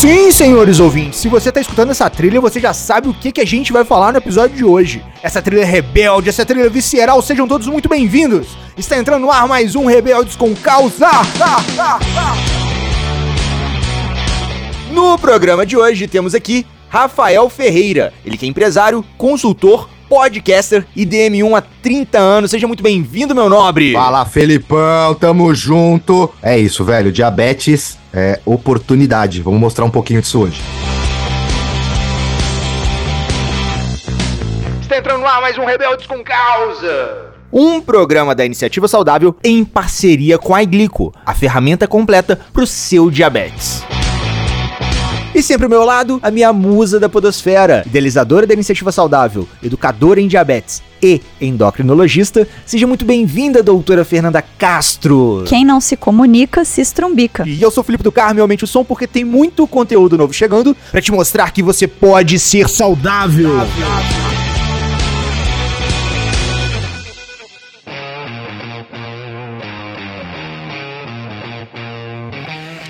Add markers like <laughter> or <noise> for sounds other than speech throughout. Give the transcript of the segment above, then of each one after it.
sim, senhores ouvintes, se você tá escutando essa trilha, você já sabe o que, que a gente vai falar no episódio de hoje. Essa trilha rebelde, essa trilha visceral, sejam todos muito bem-vindos. Está entrando no ar mais um Rebeldes com Causa. Ah, ah, ah. No programa de hoje temos aqui Rafael Ferreira, ele que é empresário, consultor, podcaster e DM1 há 30 anos. Seja muito bem-vindo, meu nobre. Fala, Felipão, tamo junto. É isso, velho, diabetes é oportunidade. Vamos mostrar um pouquinho disso hoje. Está entrando no ar mais um Rebeldes com Causa. Um programa da Iniciativa Saudável em parceria com a Iglico, a ferramenta completa para o seu diabetes. E sempre ao meu lado, a minha musa da podosfera, idealizadora da Iniciativa Saudável, educadora em diabetes e endocrinologista. Seja muito bem-vinda, doutora Fernanda Castro. Quem não se comunica, se estrumbica. E eu sou o Felipe do Carmo, aumente o som, porque tem muito conteúdo novo chegando para te mostrar que você pode ser saudável. saudável.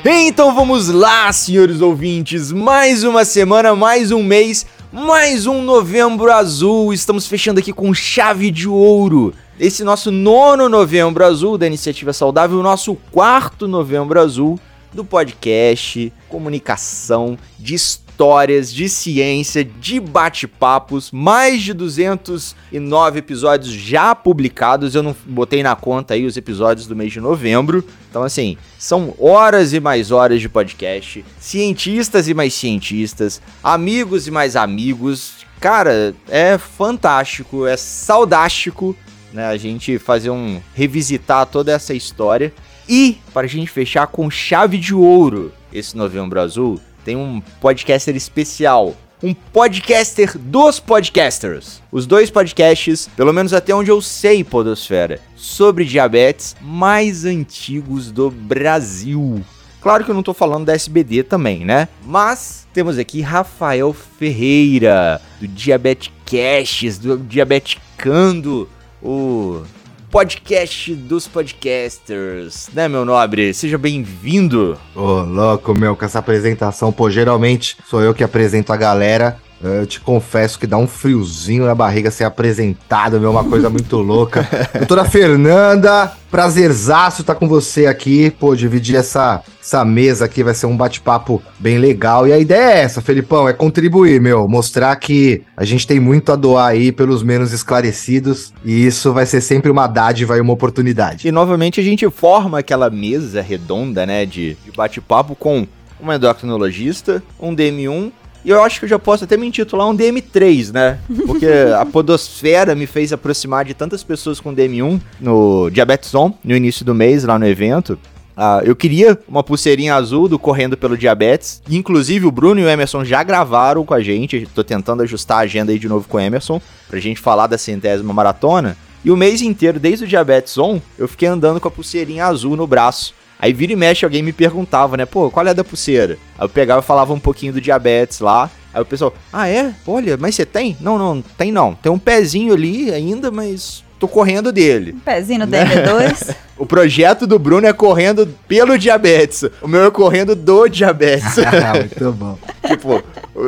Então vamos lá, senhores ouvintes. Mais uma semana, mais um mês, mais um novembro azul. Estamos fechando aqui com chave de ouro. Esse nosso nono novembro azul da Iniciativa Saudável, o nosso quarto novembro azul do podcast, comunicação, de histórias, de ciência, de bate-papos, mais de 209 episódios já publicados. Eu não botei na conta aí os episódios do mês de novembro. Então, assim, são horas e mais horas de podcast, cientistas e mais cientistas, amigos e mais amigos. Cara, é fantástico, é saudástico, né? A gente fazer um revisitar toda essa história. E, para a gente fechar com chave de ouro esse novembro azul, tem um podcaster especial. Um podcaster dos podcasters. Os dois podcasts, pelo menos até onde eu sei, Podosfera, sobre diabetes mais antigos do Brasil. Claro que eu não tô falando da SBD também, né? Mas temos aqui Rafael Ferreira, do Diabetcasts, do Diabeticando, o podcast dos podcasters, né, meu nobre? Seja bem-vindo. Ô, oh, louco, meu, com essa apresentação, pô, geralmente sou eu que apresento a galera. Eu te confesso que dá um friozinho na barriga ser apresentado, meu, uma coisa muito <laughs> louca. Doutora Fernanda, prazerzaço estar tá com você aqui. Pô, dividir essa, essa mesa aqui vai ser um bate-papo bem legal. E a ideia é essa, Felipão, é contribuir, meu. Mostrar que a gente tem muito a doar aí pelos menos esclarecidos. E isso vai ser sempre uma dádiva e uma oportunidade. E novamente a gente forma aquela mesa redonda, né, de, de bate-papo com uma endocrinologista, um DM1 e eu acho que eu já posso até me intitular um DM3, né? Porque <laughs> a podosfera me fez aproximar de tantas pessoas com DM1 no Diabetes On, no início do mês, lá no evento. Uh, eu queria uma pulseirinha azul do Correndo pelo Diabetes. Inclusive, o Bruno e o Emerson já gravaram com a gente. Tô tentando ajustar a agenda aí de novo com o Emerson, pra gente falar da centésima maratona. E o mês inteiro, desde o Diabetes On, eu fiquei andando com a pulseirinha azul no braço. Aí vira e mexe, alguém me perguntava, né? Pô, qual é a da pulseira? Aí eu pegava e falava um pouquinho do diabetes lá. Aí o pessoal, ah, é? Olha, mas você tem? Não, não, tem não. Tem um pezinho ali ainda, mas tô correndo dele. Um pezinho no DM2. <laughs> o projeto do Bruno é correndo pelo diabetes. O meu é correndo do diabetes. <laughs> Ah, muito bom. tipo,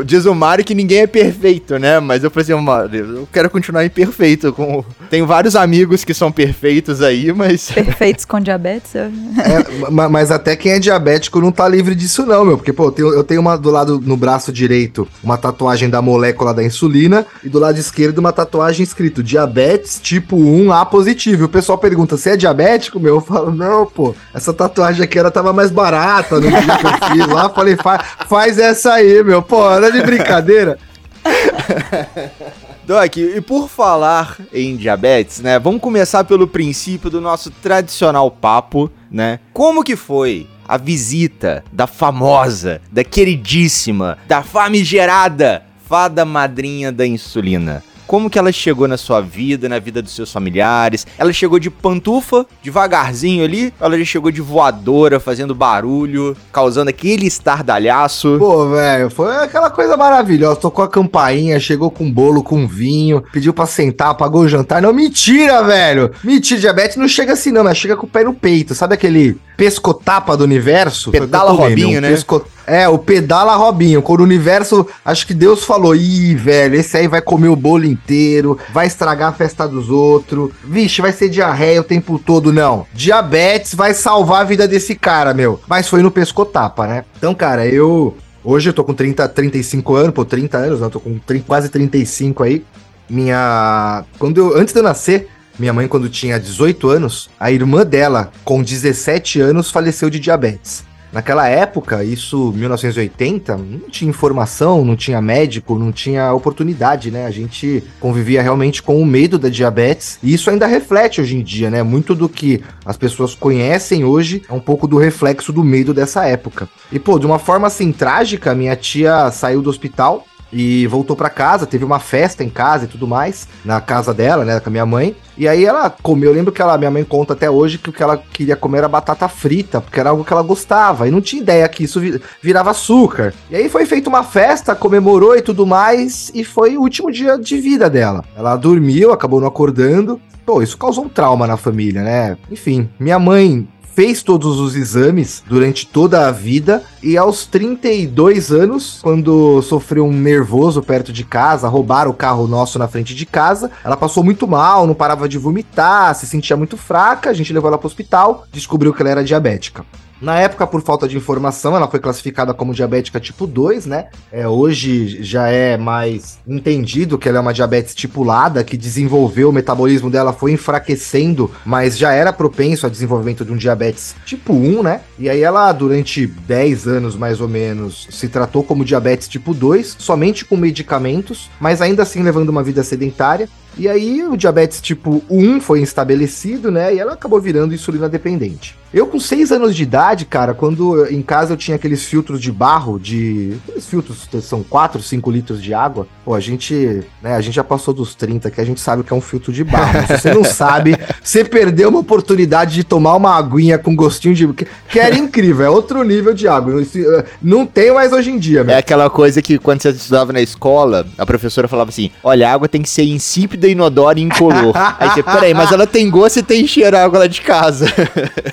diz o Mário que ninguém é perfeito, né? Mas eu falei assim, Mário, eu quero continuar imperfeito. Com... Tenho vários amigos que são perfeitos aí, mas. <laughs> Perfeitos com diabetes? Eu... É, mas até quem é diabético não tá livre disso, não, meu. Porque, pô, eu tenho, eu tenho uma do lado no braço direito uma tatuagem da molécula da insulina e do lado esquerdo uma tatuagem escrito diabetes tipo 1A positivo. E o pessoal pergunta: você é diabético, meu? Eu falo, não, pô, essa tatuagem aqui era tava mais barata no dia que eu fiz lá. Falei, faz, faz essa aí, meu. Pô, é de brincadeira. <laughs> Doc, e por falar em diabetes, né? Vamos começar pelo princípio do nosso tradicional papo, né? Como que foi a visita da famosa, da queridíssima, da famigerada fada madrinha da insulina? Como que ela chegou na sua vida, na vida dos seus familiares? Ela chegou de pantufa, devagarzinho ali, ela já chegou de voadora, fazendo barulho, causando aquele estardalhaço. Pô, velho, foi aquela coisa maravilhosa. Tocou a campainha, chegou com bolo, com vinho, pediu pra sentar, pagou o jantar. Não, mentira, velho! Mentira, diabetes não chega assim, não, mas chega com o pé no peito. Sabe aquele pescotapa do universo? Pedala Robinho, né? pesco- É, o pedala Robinho. Quando o universo, acho que Deus falou: ih, velho, esse aí vai comer o bolo inteiro, vai estragar a festa dos outros. Vixe, vai ser diarreia o tempo todo. Não. Diabetes vai salvar a vida desse cara, meu. Mas foi no pescotapa, né? Então, cara, eu. Hoje eu tô com 30, 35 anos, pô, 30 anos? Eu tô com 30, quase 35 aí. Minha. Quando eu. Antes de eu nascer, minha mãe, quando tinha 18 anos, a irmã dela, com 17 anos, faleceu de diabetes. Naquela época, isso 1980, não tinha informação, não tinha médico, não tinha oportunidade, né? A gente convivia realmente com o medo da diabetes, e isso ainda reflete hoje em dia, né? Muito do que as pessoas conhecem hoje é um pouco do reflexo do medo dessa época. E pô, de uma forma assim trágica, minha tia saiu do hospital e voltou pra casa, teve uma festa em casa e tudo mais, na casa dela, né, com a minha mãe. E aí ela comeu, eu lembro que ela, minha mãe conta até hoje que o que ela queria comer era batata frita, porque era algo que ela gostava, e não tinha ideia que isso vi- virava açúcar. E aí foi feita uma festa, comemorou e tudo mais, e foi o último dia de vida dela. Ela dormiu, acabou não acordando. Pô, isso causou um trauma na família, né? Enfim, minha mãe fez todos os exames durante toda a vida e aos 32 anos, quando sofreu um nervoso perto de casa, roubaram o carro nosso na frente de casa, ela passou muito mal, não parava de vomitar, se sentia muito fraca, a gente levou ela para o hospital, descobriu que ela era diabética. Na época, por falta de informação, ela foi classificada como diabética tipo 2, né? É, hoje já é mais entendido que ela é uma diabetes tipulada, que desenvolveu, o metabolismo dela foi enfraquecendo, mas já era propenso ao desenvolvimento de um diabetes tipo 1, né? E aí ela, durante 10 anos mais ou menos, se tratou como diabetes tipo 2, somente com medicamentos, mas ainda assim levando uma vida sedentária. E aí o diabetes tipo 1 foi estabelecido, né? E ela acabou virando insulina dependente. Eu com 6 anos de idade, cara, quando em casa eu tinha aqueles filtros de barro, de. Aqueles filtros que são 4, 5 litros de água. Pô, a gente, né, a gente já passou dos 30, que a gente sabe que é um filtro de barro. Se você não sabe, <laughs> você perdeu uma oportunidade de tomar uma aguinha com gostinho de. Que, era incrível, é outro nível de água. Eh, Não tem mais hoje em dia, É aquela coisa que quando você estudava na escola, a professora falava assim: olha, a água tem que ser insípida, inodora e incolor. <laughs> Aí você, peraí, mas ela tem gosto e tem cheiro a água lá de casa.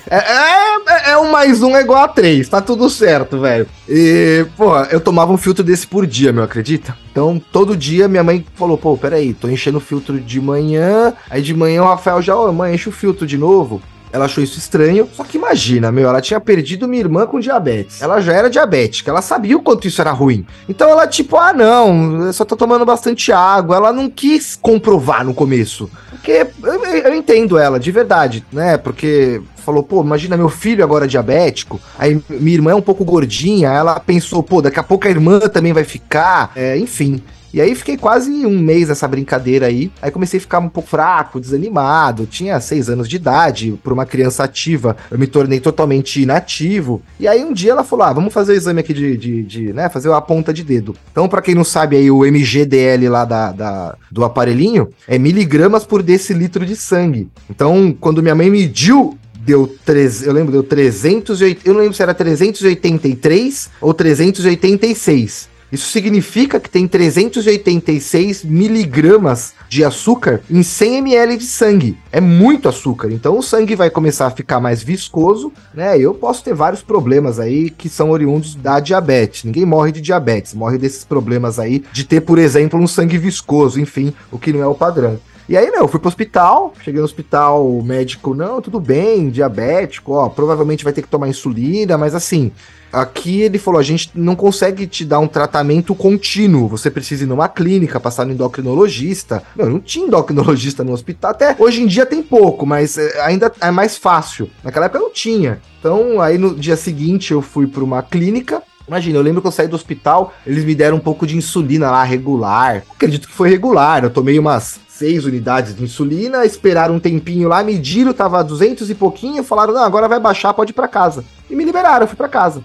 É, é, é um mais um é igual a três, tá tudo certo, velho. E, porra, eu tomava um filtro desse por dia, meu, acredita? Então, todo dia minha mãe falou, pô, peraí, tô enchendo o filtro de manhã, aí de manhã o Rafael já, ô, mãe, enche o filtro de novo. Ela achou isso estranho, só que imagina, meu, ela tinha perdido minha irmã com diabetes. Ela já era diabética, ela sabia o quanto isso era ruim. Então ela, tipo, ah, não, só tô tomando bastante água. Ela não quis comprovar no começo. Porque eu, eu entendo ela, de verdade, né? Porque falou, pô, imagina meu filho agora diabético, aí minha irmã é um pouco gordinha, ela pensou, pô, daqui a pouco a irmã também vai ficar, é, enfim. E aí fiquei quase um mês nessa brincadeira aí. Aí comecei a ficar um pouco fraco, desanimado. Tinha seis anos de idade. Por uma criança ativa, eu me tornei totalmente inativo. E aí um dia ela falou: ah, vamos fazer o exame aqui de, de, de, né? Fazer a ponta de dedo. Então, pra quem não sabe aí, o MGDL lá da, da- do aparelhinho é miligramas por decilitro de sangue. Então, quando minha mãe mediu deu 3, eu lembro, deu 380, eu não lembro se era 383 ou 386. Isso significa que tem 386 miligramas de açúcar em 100 ml de sangue. É muito açúcar. Então o sangue vai começar a ficar mais viscoso, né? Eu posso ter vários problemas aí que são oriundos da diabetes. Ninguém morre de diabetes, morre desses problemas aí de ter, por exemplo, um sangue viscoso, enfim, o que não é o padrão. E aí, não, eu fui pro hospital, cheguei no hospital, o médico, não, tudo bem, diabético, ó, provavelmente vai ter que tomar insulina, mas assim, aqui ele falou, a gente não consegue te dar um tratamento contínuo, você precisa ir numa clínica, passar no endocrinologista. Não, não tinha endocrinologista no hospital, até hoje em dia tem pouco, mas é, ainda é mais fácil. Naquela época não tinha. Então, aí no dia seguinte eu fui pra uma clínica, Imagina, eu lembro que eu saí do hospital, eles me deram um pouco de insulina lá, regular. Acredito que foi regular, eu tomei umas seis unidades de insulina, esperaram um tempinho lá, mediram, tava 200 e pouquinho, falaram, não, agora vai baixar, pode ir pra casa. E me liberaram, eu fui pra casa.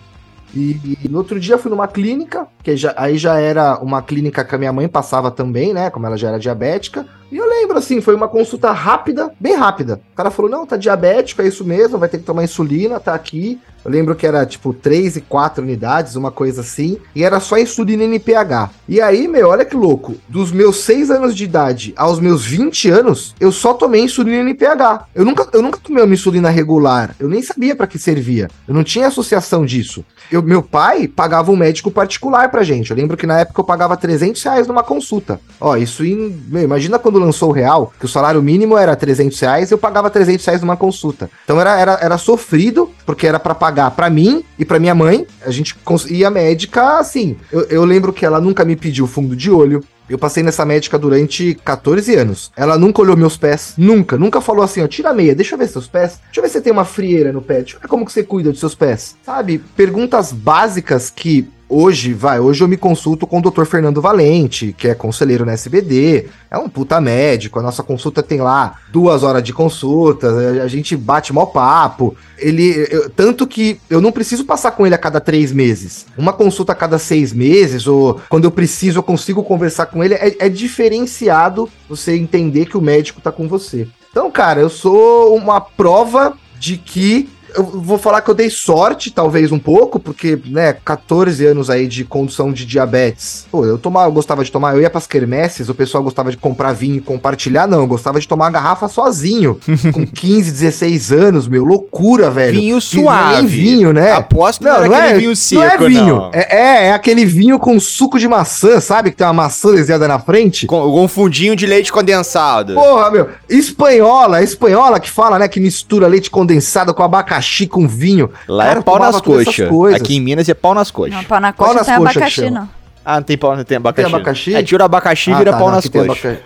E, e no outro dia eu fui numa clínica, porque já, aí já era uma clínica que a minha mãe passava também, né? Como ela já era diabética. E eu lembro, assim, foi uma consulta rápida, bem rápida. O cara falou: não, tá diabético, é isso mesmo, vai ter que tomar insulina, tá aqui. Eu lembro que era tipo 3 e 4 unidades, uma coisa assim, e era só insulina NPH. E aí, meu, olha que louco. Dos meus 6 anos de idade aos meus 20 anos, eu só tomei insulina NPH. Eu nunca, eu nunca tomei uma insulina regular. Eu nem sabia para que servia. Eu não tinha associação disso. Eu, meu pai pagava um médico particular pra gente. Eu lembro que na época eu pagava 300 reais numa consulta. Ó, isso em. Meu, imagina quando lançou o real, que o salário mínimo era 300 reais, eu pagava 300 reais numa consulta. Então era, era, era sofrido, porque era para pagar para mim e para minha mãe. A gente ia médica assim. Eu, eu lembro que ela nunca me pediu fundo de olho, eu passei nessa médica durante 14 anos. Ela nunca olhou meus pés. Nunca. Nunca falou assim, ó, tira a meia, deixa eu ver seus pés. Deixa eu ver se tem uma frieira no pé. Deixa eu ver como que você cuida dos seus pés. Sabe? Perguntas básicas que Hoje, vai, hoje eu me consulto com o Dr. Fernando Valente, que é conselheiro na SBD, é um puta médico, a nossa consulta tem lá duas horas de consulta, a gente bate mal papo, ele, eu, tanto que eu não preciso passar com ele a cada três meses, uma consulta a cada seis meses, ou quando eu preciso eu consigo conversar com ele, é, é diferenciado você entender que o médico tá com você. Então, cara, eu sou uma prova de que eu vou falar que eu dei sorte, talvez um pouco, porque, né, 14 anos aí de condução de diabetes. Pô, eu tomava, eu gostava de tomar, eu ia pras quermesses, o pessoal gostava de comprar vinho e compartilhar, não, eu gostava de tomar a garrafa sozinho, <laughs> com 15, 16 anos, meu, loucura, velho. Vinho suave. Nem vinho, né? Aposto não, não é vinho seco, não. É vinho, não. É, é, é, aquele vinho com suco de maçã, sabe? Que tem uma maçã desenhada na frente. Com, com um fundinho de leite condensado. Porra, meu, espanhola, espanhola que fala, né, que mistura leite condensado com abacaxi abacaxi com vinho. Lá Cara, é pau nas coxas. Aqui em Minas é pau nas coxas. Não, pau na coxa pau tem abacaxi, não. Ah, não tem pau, não tem abacaxi. Tem abacaxi? É, tira abacaxi e ah, vira tá, pau não, nas coxas.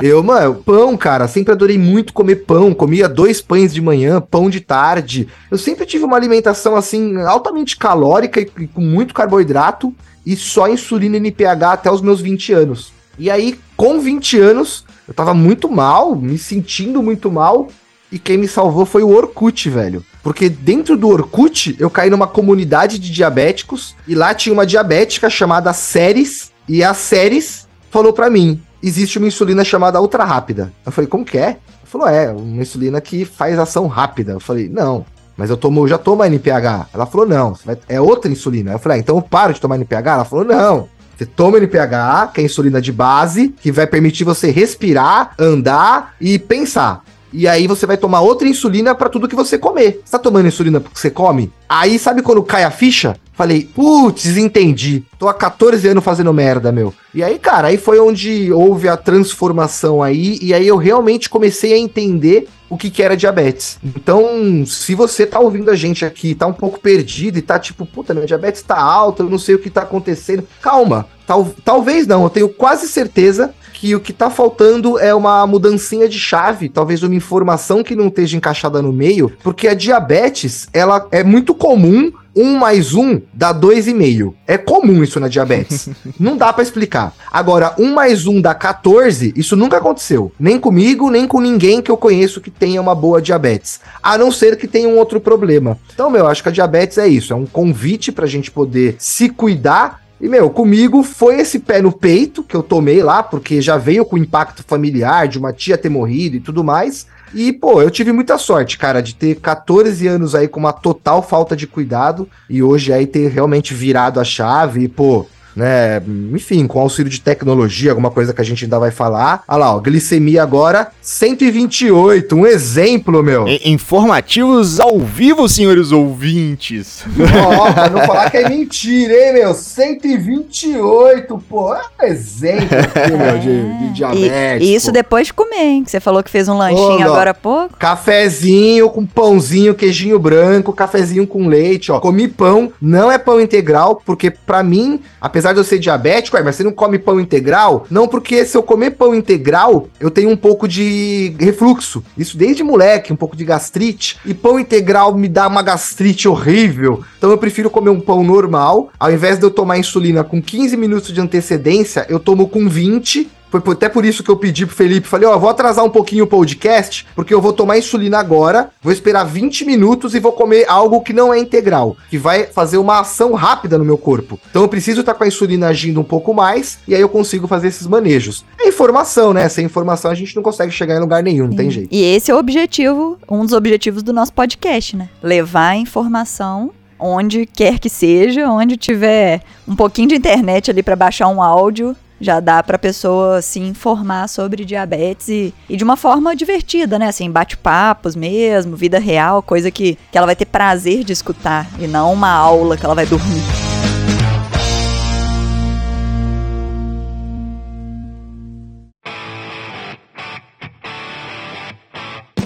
eu, mano, pão, cara, sempre adorei muito comer pão. Comia dois pães de manhã, pão de tarde. Eu sempre tive uma alimentação, assim, altamente calórica e, e com muito carboidrato e só insulina NPH até os meus 20 anos. E aí, com 20 anos, eu tava muito mal, me sentindo muito mal. E quem me salvou foi o Orkut, velho. Porque dentro do Orkut, eu caí numa comunidade de diabéticos e lá tinha uma diabética chamada Séries e a Séries falou para mim: existe uma insulina chamada ultra rápida. Eu falei: como que é? Ela falou: é, uma insulina que faz ação rápida. Eu falei: não. Mas eu tomo, eu já tomo NPH. Ela falou: não, é outra insulina. Eu falei: ah, então eu paro de tomar NPH? Ela falou: não. Você toma NPH, que é insulina de base, que vai permitir você respirar, andar e pensar. E aí você vai tomar outra insulina para tudo que você comer. Você tá tomando insulina porque você come? Aí sabe quando cai a ficha? Falei, putz, entendi. Tô há 14 anos fazendo merda, meu. E aí, cara, aí foi onde houve a transformação aí, e aí eu realmente comecei a entender o que, que era diabetes. Então, se você tá ouvindo a gente aqui, tá um pouco perdido e tá tipo, puta, minha diabetes tá alta, eu não sei o que tá acontecendo. Calma, tal, talvez não, eu tenho quase certeza que o que tá faltando é uma mudancinha de chave, talvez uma informação que não esteja encaixada no meio, porque a diabetes, ela é muito comum um mais um dá dois e meio. É comum isso na diabetes. <laughs> não dá para explicar. Agora, um mais um dá 14, isso nunca aconteceu. Nem comigo, nem com ninguém que eu conheço que tenha uma boa diabetes. A não ser que tenha um outro problema. Então, meu, acho que a diabetes é isso. É um convite pra gente poder se cuidar e, meu, comigo foi esse pé no peito que eu tomei lá, porque já veio com impacto familiar de uma tia ter morrido e tudo mais. E, pô, eu tive muita sorte, cara, de ter 14 anos aí com uma total falta de cuidado e hoje aí ter realmente virado a chave e, pô, né? Enfim, com auxílio de tecnologia, alguma coisa que a gente ainda vai falar. Olha lá, ó, glicemia agora 128, um exemplo, meu. Informativos ao vivo, senhores ouvintes. Ó, pra não <laughs> falar que é mentira, hein, meu? 128, pô, é um exemplo aqui, meu, de, de diabetes. E, isso depois de comer, hein? Que você falou que fez um lanchinho agora há pouco. Cafezinho com pãozinho, queijinho branco, cafezinho com leite, ó. Comi pão, não é pão integral, porque para mim, apesar apesar de eu ser diabético, mas você não come pão integral? Não, porque se eu comer pão integral, eu tenho um pouco de refluxo. Isso desde moleque, um pouco de gastrite. E pão integral me dá uma gastrite horrível. Então eu prefiro comer um pão normal. Ao invés de eu tomar insulina com 15 minutos de antecedência, eu tomo com 20 Foi até por isso que eu pedi pro Felipe, falei, ó, oh, vou atrasar um pouquinho o podcast, porque eu vou tomar insulina agora, vou esperar 20 minutos e vou comer algo que não é integral, que vai fazer uma ação rápida no meu corpo. Então eu preciso estar tá com a insulina agindo um pouco mais, e aí eu consigo fazer esses manejos. É informação, né? Sem informação a gente não consegue chegar em lugar nenhum, não Sim. tem jeito. E esse é o objetivo, um dos objetivos do nosso podcast, né? Levar a informação onde quer que seja, onde tiver um pouquinho de internet ali para baixar um áudio, já dá para pessoa se informar sobre diabetes e, e, de uma forma divertida, né? Assim, bate-papos mesmo, vida real, coisa que, que ela vai ter prazer de escutar e não uma aula que ela vai dormir.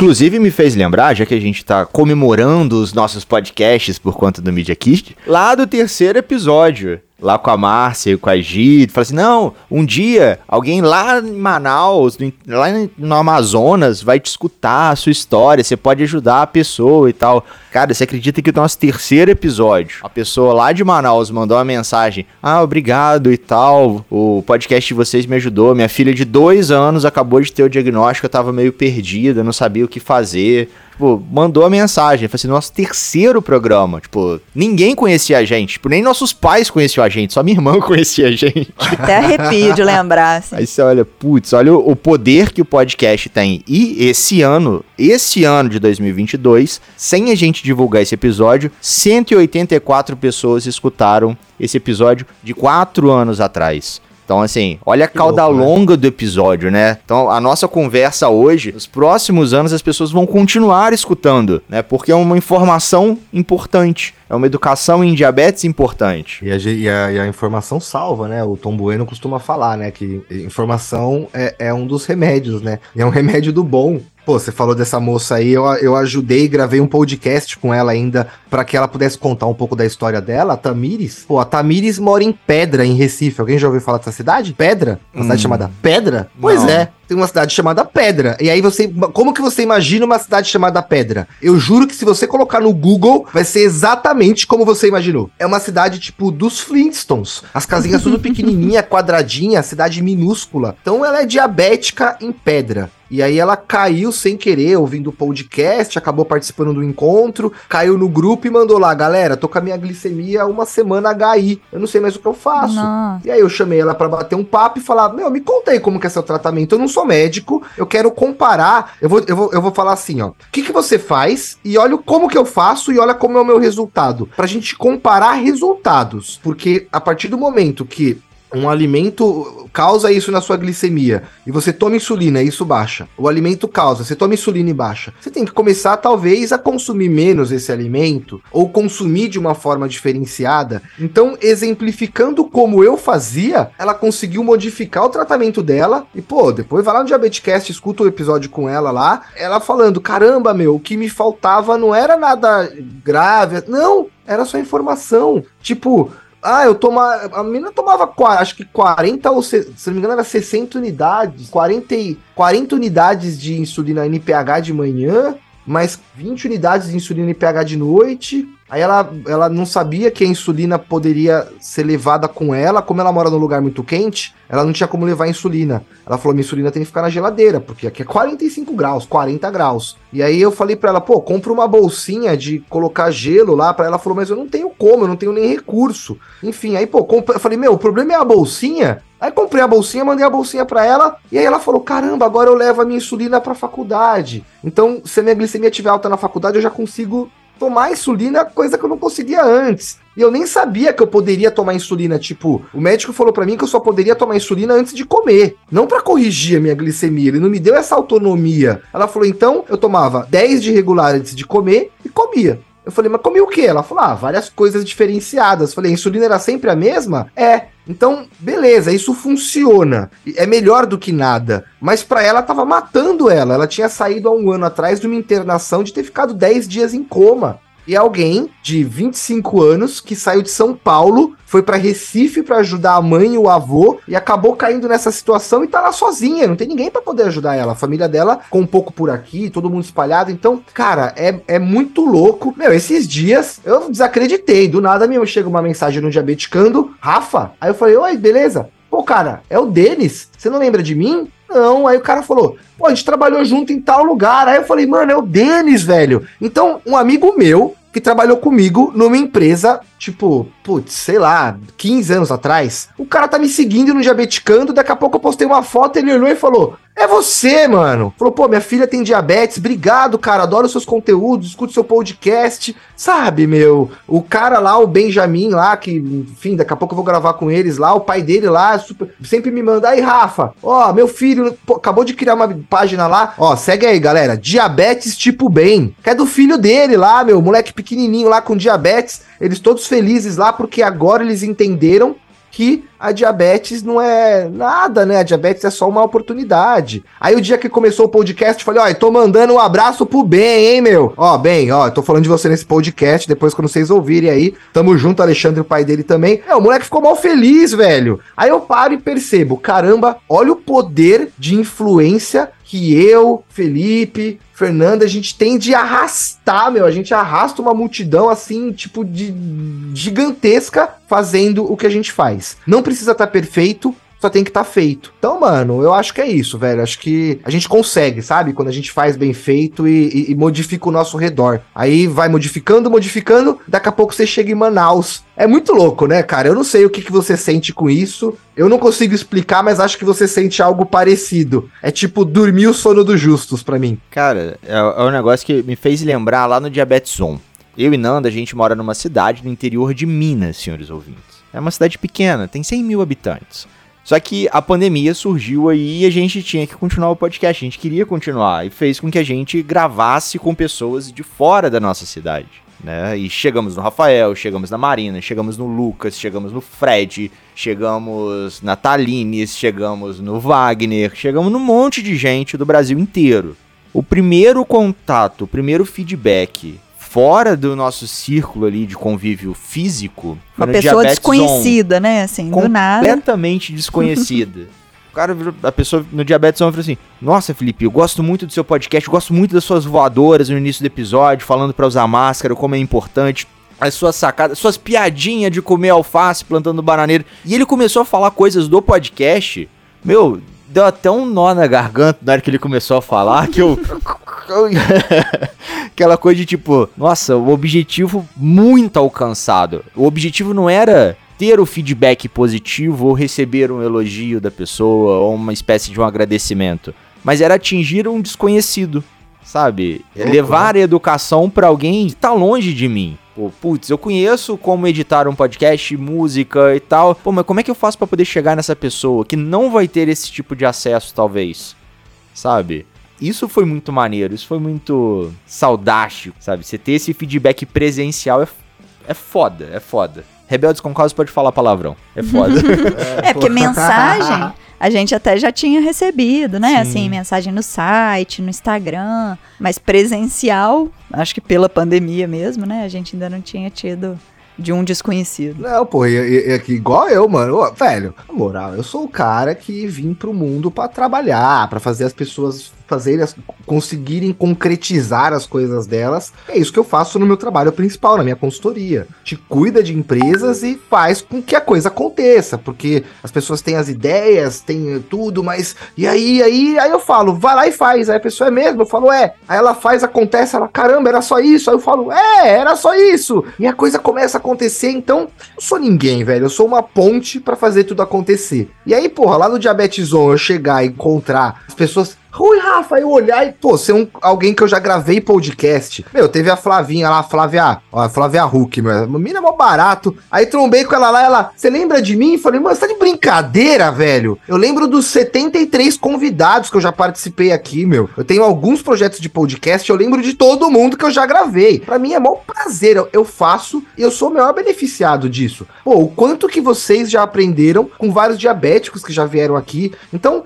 Inclusive me fez lembrar, já que a gente tá comemorando os nossos podcasts por conta do Media Kit, lá do terceiro episódio lá com a Márcia, com a Gi, fala assim: não, um dia alguém lá em Manaus, lá no Amazonas, vai te escutar a sua história, você pode ajudar a pessoa e tal. Cara, você acredita que o nosso terceiro episódio, a pessoa lá de Manaus mandou uma mensagem: ah, obrigado e tal, o podcast de vocês me ajudou. Minha filha de dois anos acabou de ter o diagnóstico, eu tava meio perdida, não sabia o que fazer tipo, mandou a mensagem. Falei assim, nosso terceiro programa. Tipo, ninguém conhecia a gente. Tipo, nem nossos pais conheciam a gente. Só minha irmã <laughs> conhecia a gente. Até arrepio de lembrar. Assim. Aí você olha, putz, olha o, o poder que o podcast tem. E esse ano, esse ano de 2022, sem a gente divulgar esse episódio, 184 pessoas escutaram esse episódio de quatro anos atrás. Então, assim, olha a cauda louco, né? longa né? do episódio, né? Então, a nossa conversa hoje, nos próximos anos, as pessoas vão continuar escutando, né? Porque é uma informação importante. É uma educação em diabetes importante. E a, e a, e a informação salva, né? O Tom Bueno costuma falar, né? Que informação é, é um dos remédios, né? E é um remédio do bom. Pô, você falou dessa moça aí, eu, eu ajudei, gravei um podcast com ela ainda para que ela pudesse contar um pouco da história dela, a Tamires. Pô, a Tamires mora em Pedra, em Recife. Alguém já ouviu falar dessa cidade? Pedra? Uma hum. cidade chamada Pedra? Pois Não. é tem uma cidade chamada Pedra. E aí você. Como que você imagina uma cidade chamada Pedra? Eu juro que se você colocar no Google, vai ser exatamente como você imaginou. É uma cidade tipo dos Flintstones. As casinhas tudo <laughs> pequenininha, quadradinha, cidade minúscula. Então ela é diabética em pedra. E aí ela caiu sem querer, ouvindo o podcast, acabou participando do encontro, caiu no grupo e mandou lá, galera, tô com a minha glicemia uma semana HI, eu não sei mais o que eu faço. Não. E aí eu chamei ela para bater um papo e falar, meu, me conta aí como que é seu tratamento, eu não sou médico, eu quero comparar, eu vou, eu vou, eu vou falar assim, ó, o que que você faz e olha como que eu faço e olha como é o meu resultado, pra gente comparar resultados, porque a partir do momento que um alimento causa isso na sua glicemia e você toma insulina isso baixa. O alimento causa, você toma insulina e baixa. Você tem que começar talvez a consumir menos esse alimento ou consumir de uma forma diferenciada. Então, exemplificando como eu fazia, ela conseguiu modificar o tratamento dela e pô, depois vai lá no Diabetescast, escuta o episódio com ela lá, ela falando: "Caramba, meu, o que me faltava não era nada grave, não, era só informação. Tipo, ah, eu tomava. A menina tomava, acho que 40 ou se, se não me engano, era 60 unidades. 40, 40 unidades de insulina NPH de manhã, mais 20 unidades de insulina NPH de noite. Aí ela, ela não sabia que a insulina poderia ser levada com ela, como ela mora num lugar muito quente, ela não tinha como levar a insulina. Ela falou: minha insulina tem que ficar na geladeira, porque aqui é 45 graus, 40 graus. E aí eu falei para ela: pô, compra uma bolsinha de colocar gelo lá. Para ela falou: mas eu não tenho como, eu não tenho nem recurso. Enfim, aí pô, compra... eu falei: meu, o problema é a bolsinha. Aí comprei a bolsinha, mandei a bolsinha para ela, e aí ela falou: caramba, agora eu levo a minha insulina pra faculdade. Então, se a minha glicemia estiver alta na faculdade, eu já consigo tomar insulina, coisa que eu não conseguia antes. E eu nem sabia que eu poderia tomar insulina. Tipo, o médico falou para mim que eu só poderia tomar insulina antes de comer, não para corrigir a minha glicemia. Ele não me deu essa autonomia. Ela falou: então eu tomava 10 de regular antes de comer e comia. Eu falei, mas comia o quê? Ela falou, ah, várias coisas diferenciadas. Eu falei, a insulina era sempre a mesma? É. Então, beleza, isso funciona. É melhor do que nada. Mas para ela tava matando ela. Ela tinha saído há um ano atrás de uma internação de ter ficado 10 dias em coma e alguém de 25 anos que saiu de São Paulo, foi para Recife para ajudar a mãe e o avô e acabou caindo nessa situação e tá lá sozinha, não tem ninguém para poder ajudar ela. A família dela com um pouco por aqui, todo mundo espalhado. Então, cara, é, é muito louco. Meu, esses dias eu desacreditei. Do nada me chega uma mensagem no Diabeticando, Rafa. Aí eu falei: "Oi, beleza?" Pô, cara, é o Denis. Você não lembra de mim? Não. Aí o cara falou, pô, a gente trabalhou junto em tal lugar. Aí eu falei, mano, é o Denis, velho. Então, um amigo meu que trabalhou comigo numa empresa, tipo, putz, sei lá, 15 anos atrás. O cara tá me seguindo no Diabeticando, daqui a pouco eu postei uma foto, ele olhou e falou: É você, mano. Falou, pô, minha filha tem diabetes, obrigado, cara, adoro seus conteúdos, escuto seu podcast. Sabe, meu, o cara lá, o Benjamin lá, que, enfim, daqui a pouco eu vou gravar com eles lá, o pai dele lá, super, sempre me manda, aí, Rafa, ó, meu filho pô, acabou de criar uma página lá, ó, segue aí, galera, diabetes tipo bem, que é do filho dele lá, meu, moleque pequenininho lá com diabetes, eles todos felizes lá porque agora eles entenderam que a diabetes não é nada, né? A diabetes é só uma oportunidade. Aí o dia que começou o podcast, falei, ó, tô mandando um abraço pro Ben, hein, meu? Ó, Ben, ó, tô falando de você nesse podcast, depois quando vocês ouvirem aí, tamo junto, Alexandre, o pai dele também. É, o moleque ficou mal feliz, velho. Aí eu paro e percebo, caramba, olha o poder de influência que eu, Felipe, Fernanda, a gente tem de arrastar, meu. A gente arrasta uma multidão assim, tipo, de gigantesca fazendo o que a gente faz. Não precisa estar tá perfeito, só tem que estar tá feito. Então, mano, eu acho que é isso, velho. Acho que a gente consegue, sabe? Quando a gente faz bem feito e, e, e, modifica o nosso redor. Aí vai modificando, modificando, daqui a pouco você chega em Manaus. É muito louco, né, cara? Eu não sei o que, que você sente com isso. Eu não consigo explicar, mas acho que você sente algo parecido. É tipo dormir o sono dos justos para mim. Cara, é, é um negócio que me fez lembrar lá no Diabetes Zone. Eu e Nanda, a gente mora numa cidade no interior de Minas, senhores ouvintes. É uma cidade pequena, tem 100 mil habitantes. Só que a pandemia surgiu aí e a gente tinha que continuar o podcast, a gente queria continuar e fez com que a gente gravasse com pessoas de fora da nossa cidade. Né? E chegamos no Rafael, chegamos na Marina, chegamos no Lucas, chegamos no Fred, chegamos na Talines, chegamos no Wagner, chegamos num monte de gente do Brasil inteiro. O primeiro contato, o primeiro feedback fora do nosso círculo ali de convívio físico. Uma pessoa desconhecida, on, né? Assim, do nada. Completamente desconhecida. <laughs> O cara, a pessoa no Diabetes falou assim: Nossa, Felipe, eu gosto muito do seu podcast, gosto muito das suas voadoras no início do episódio, falando para usar máscara, como é importante as suas sacadas, suas piadinhas de comer alface plantando bananeira. E ele começou a falar coisas do podcast. Meu, deu até um nó na garganta na hora que ele começou a falar que eu. <laughs> <laughs> Aquela coisa de tipo, nossa, o objetivo muito alcançado. O objetivo não era ter o feedback positivo ou receber um elogio da pessoa ou uma espécie de um agradecimento, mas era atingir um desconhecido, sabe? Levar a educação para alguém que tá longe de mim. Pô, putz, eu conheço como editar um podcast, música e tal. Pô, mas como é que eu faço para poder chegar nessa pessoa que não vai ter esse tipo de acesso, talvez? Sabe? Isso foi muito maneiro, isso foi muito saudástico, sabe? Você ter esse feedback presencial é, é foda, é foda. Rebeldes com causa pode falar palavrão. É foda. <laughs> é, porque mensagem a gente até já tinha recebido, né? Sim. Assim, mensagem no site, no Instagram, mas presencial, acho que pela pandemia mesmo, né? A gente ainda não tinha tido de um desconhecido. Não, pô, e, e, e, igual eu, mano. Velho, na moral, eu sou o cara que vim pro mundo para trabalhar, para fazer as pessoas fazerem, conseguirem concretizar as coisas delas. É isso que eu faço no meu trabalho principal, na minha consultoria. Te cuida de empresas e faz com que a coisa aconteça, porque as pessoas têm as ideias, têm tudo, mas e aí, aí, aí eu falo, vai lá e faz. Aí a pessoa é mesmo, eu falo, é. Aí ela faz, acontece, ela, caramba, era só isso. Aí eu falo, é, era só isso. E a coisa começa a acontecer, então, eu sou ninguém, velho. Eu sou uma ponte para fazer tudo acontecer. E aí, porra, lá no Diabetes On, eu chegar e encontrar as pessoas Oi, Rafa, eu olhar e, pô, ser um, alguém que eu já gravei podcast. Meu, teve a Flavinha lá, a Flávia, ó, a Flávia Hulk, meu. Mina é mó barato. Aí trombei com ela lá, ela, você lembra de mim? Falei, mano, você tá de brincadeira, velho? Eu lembro dos 73 convidados que eu já participei aqui, meu. Eu tenho alguns projetos de podcast, eu lembro de todo mundo que eu já gravei. Pra mim é mó prazer, eu, eu faço e eu sou o maior beneficiado disso. Pô, o quanto que vocês já aprenderam com vários diabéticos que já vieram aqui. Então,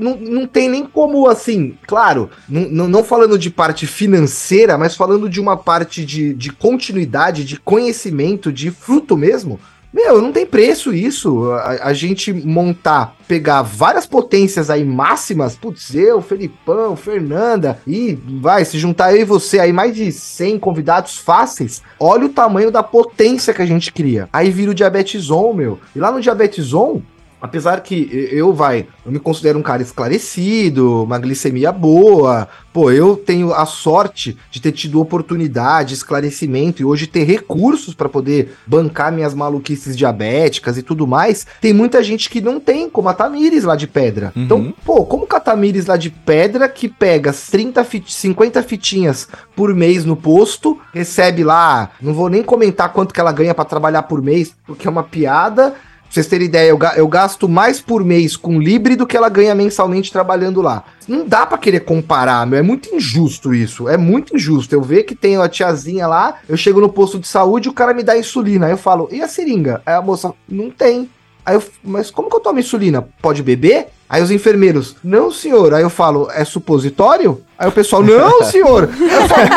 não, não tem nem como, assim, claro, não falando de parte financeira, mas falando de uma parte de, de continuidade, de conhecimento, de fruto mesmo, meu, não tem preço isso. A, a, gente montar, pegar várias potências aí máximas, putz, eu, Felipão, Fernanda, e vai, se juntar eu e você aí, mais de 100 convidados fáceis, olha o tamanho da potência que a gente cria. Aí vira o Diabetes On, meu. E lá no Diabetes On, apesar que eu vai, eu me considero um cara esclarecido, uma glicemia boa, pô, eu tenho a sorte de ter tido oportunidade, esclarecimento e hoje ter recursos para poder bancar minhas maluquices diabéticas e tudo mais. Tem muita gente que não tem, como a Tamires lá de Pedra. Uhum. Então, pô, como que a Tamires lá de Pedra que pega 30 fit 50 fitinhas por mês no posto, recebe lá, não vou nem comentar quanto que ela ganha para trabalhar por mês, porque é uma piada vocês terem ideia, eu, eu, gasto mais por mês com Libre do que ela ganha mensalmente trabalhando lá. Não dá para querer comparar, meu. É muito injusto isso. É muito injusto. Eu ver que tem a tiazinha lá, eu chego no posto de saúde e o cara me dá insulina. Aí eu falo, e a seringa? Aí a moça, não tem. Aí eu, mas como que eu tomo insulina? Pode beber? Aí os enfermeiros, não senhor. Aí eu falo, é supositório? Aí o pessoal, não senhor. Aí eu falo,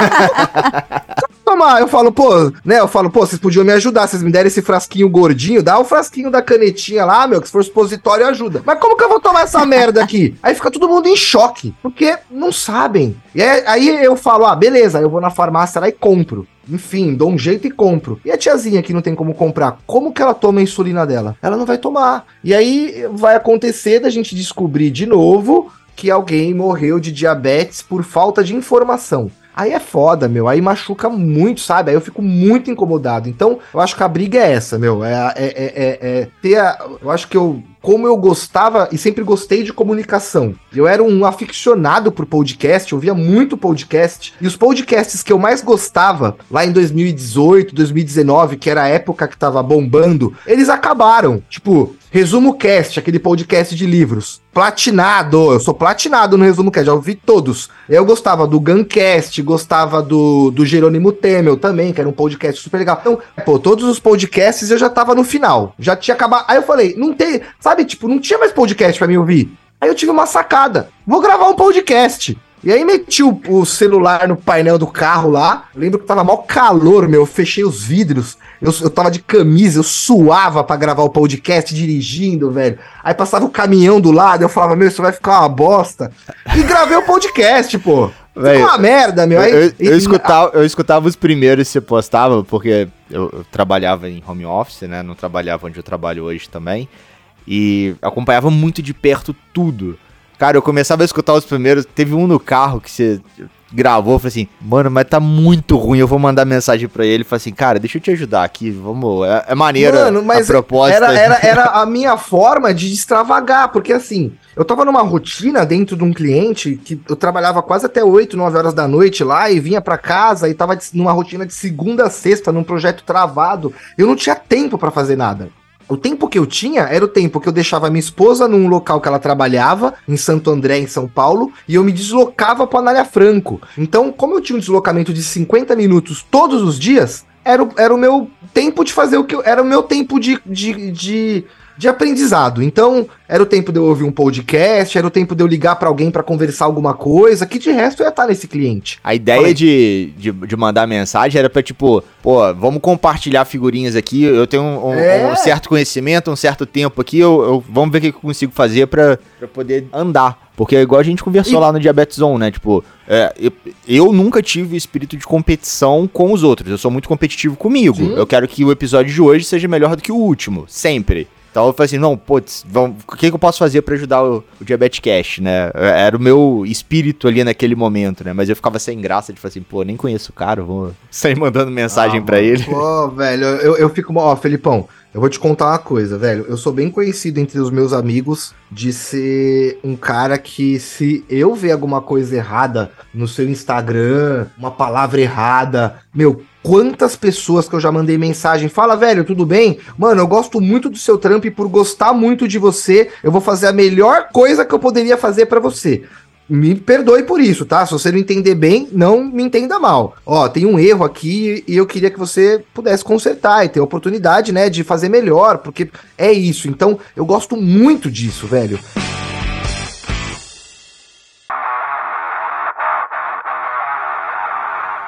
<laughs> tomar. Eu falo, pô, né? Eu falo, pô, vocês podiam me ajudar. Vocês me deram esse frasquinho gordinho, dá o frasquinho da canetinha lá, meu, que se for supositório ajuda. Mas como que eu vou tomar essa <laughs> merda aqui? Aí fica todo mundo em choque, porque não sabem. E aí eu falo, ah, beleza, eu vou na farmácia lá e compro. Enfim, dou um jeito e compro. E a tiazinha que não tem como comprar, como que ela toma a insulina dela? Ela não vai tomar. E aí vai acontecer da gente descobrir de novo que alguém morreu de diabetes por falta de informação. Aí é foda, meu. Aí machuca muito, sabe? Aí eu fico muito incomodado. Então, eu acho que a briga é essa, meu. É, é, é, é, é ter a. Eu acho que eu como eu gostava e sempre gostei de comunicação. Eu era um aficionado por podcast, eu via muito podcast, e os podcasts que eu mais gostava lá em 2018, 2019, que era a época que tava bombando, eles acabaram. Tipo, Resumo Cast, aquele podcast de livros. Platinado, eu sou platinado no Resumo Cast, já ouvi todos. Eu gostava do Guncast, gostava do, do Jerônimo Temel também, que era um podcast super legal. Então, pô, todos os podcasts eu já tava no final, já tinha acabado. Aí eu falei, não tem, sabe? Tipo, não tinha mais podcast para mim ouvir. Aí eu tive uma sacada. Vou gravar um podcast. E aí meti o, o, celular no painel do carro lá. Lembro que tava mal calor, meu. Eu fechei os vidros. Eu, eu tava de camisa, eu suava para gravar o podcast dirigindo, velho. Aí passava o caminhão do lado, eu falava, meu, isso vai ficar uma bosta. E gravei o podcast, pô. Véio, uma merda, meu. Aí, eu, eu, eu, escutava, eu escutava os primeiros que você postava, porque eu, eu trabalhava em home office, né? Não trabalhava onde eu trabalho hoje também. E acompanhava muito de perto tudo. Cara, eu começava a escutar os primeiros. Teve um no carro que você gravou, falei assim, mano, mas tá muito ruim, eu vou mandar mensagem para ele, falei assim, cara, deixa eu te ajudar aqui, vamos, é, é maneira mano, mas a proposta. Era, era, era <laughs> a minha forma de extravagar, porque assim, eu tava numa rotina dentro de um cliente que eu trabalhava quase até 8, 9 horas da noite lá e vinha para casa e tava numa rotina de segunda a sexta, num projeto travado, eu não tinha tempo para fazer nada. O tempo que eu tinha era o tempo que eu deixava minha esposa num local que ela trabalhava, em Santo André, em São Paulo, e eu me deslocava para Anália Franco. Então, como eu tinha um deslocamento de 50 minutos todos os dias, era o, era o meu tempo de fazer o que eu, era o meu tempo de, de, de de aprendizado. Então, era o tempo de eu ouvir um podcast, era o tempo de eu ligar para alguém para conversar alguma coisa, que de resto eu ia estar nesse cliente. A ideia de, de, de, mandar mensagem era pra, tipo, pô, vamos compartilhar figurinhas aqui, eu tenho um, é. um certo conhecimento, um certo tempo aqui, eu, eu vamos ver o que eu consigo fazer para poder andar. Porque é igual a gente conversou e... lá no Diabetes Zone, né? Tipo, é, eu, eu, nunca tive espírito de competição com os outros. Eu sou muito competitivo comigo. Sim. Eu quero que o episódio de hoje seja melhor do que o último, sempre. Então eu falei assim, não, putz, vamos, o que, que eu posso fazer para ajudar o, o Diabetes Cash, né? Era o meu espírito ali naquele momento, né? Mas eu ficava sem graça de falar assim, pô, nem conheço o cara, vou <laughs> sair mandando mensagem ah, para ele. Pô, velho, eu, eu fico, ó, Felipão, eu vou te contar uma coisa, velho. Eu sou bem conhecido entre os meus amigos de ser um cara que, se eu ver alguma coisa errada no seu Instagram, uma palavra errada, meu, quantas pessoas que eu já mandei mensagem, fala, velho, tudo bem? Mano, eu gosto muito do seu trampo e por gostar muito de você, eu vou fazer a melhor coisa que eu poderia fazer para você me perdoe por isso, tá? Se você não entender bem, não me entenda mal. Ó, tem um erro aqui e eu queria que você pudesse consertar e ter a oportunidade, né, de fazer melhor, porque é isso. Então, eu gosto muito disso, velho.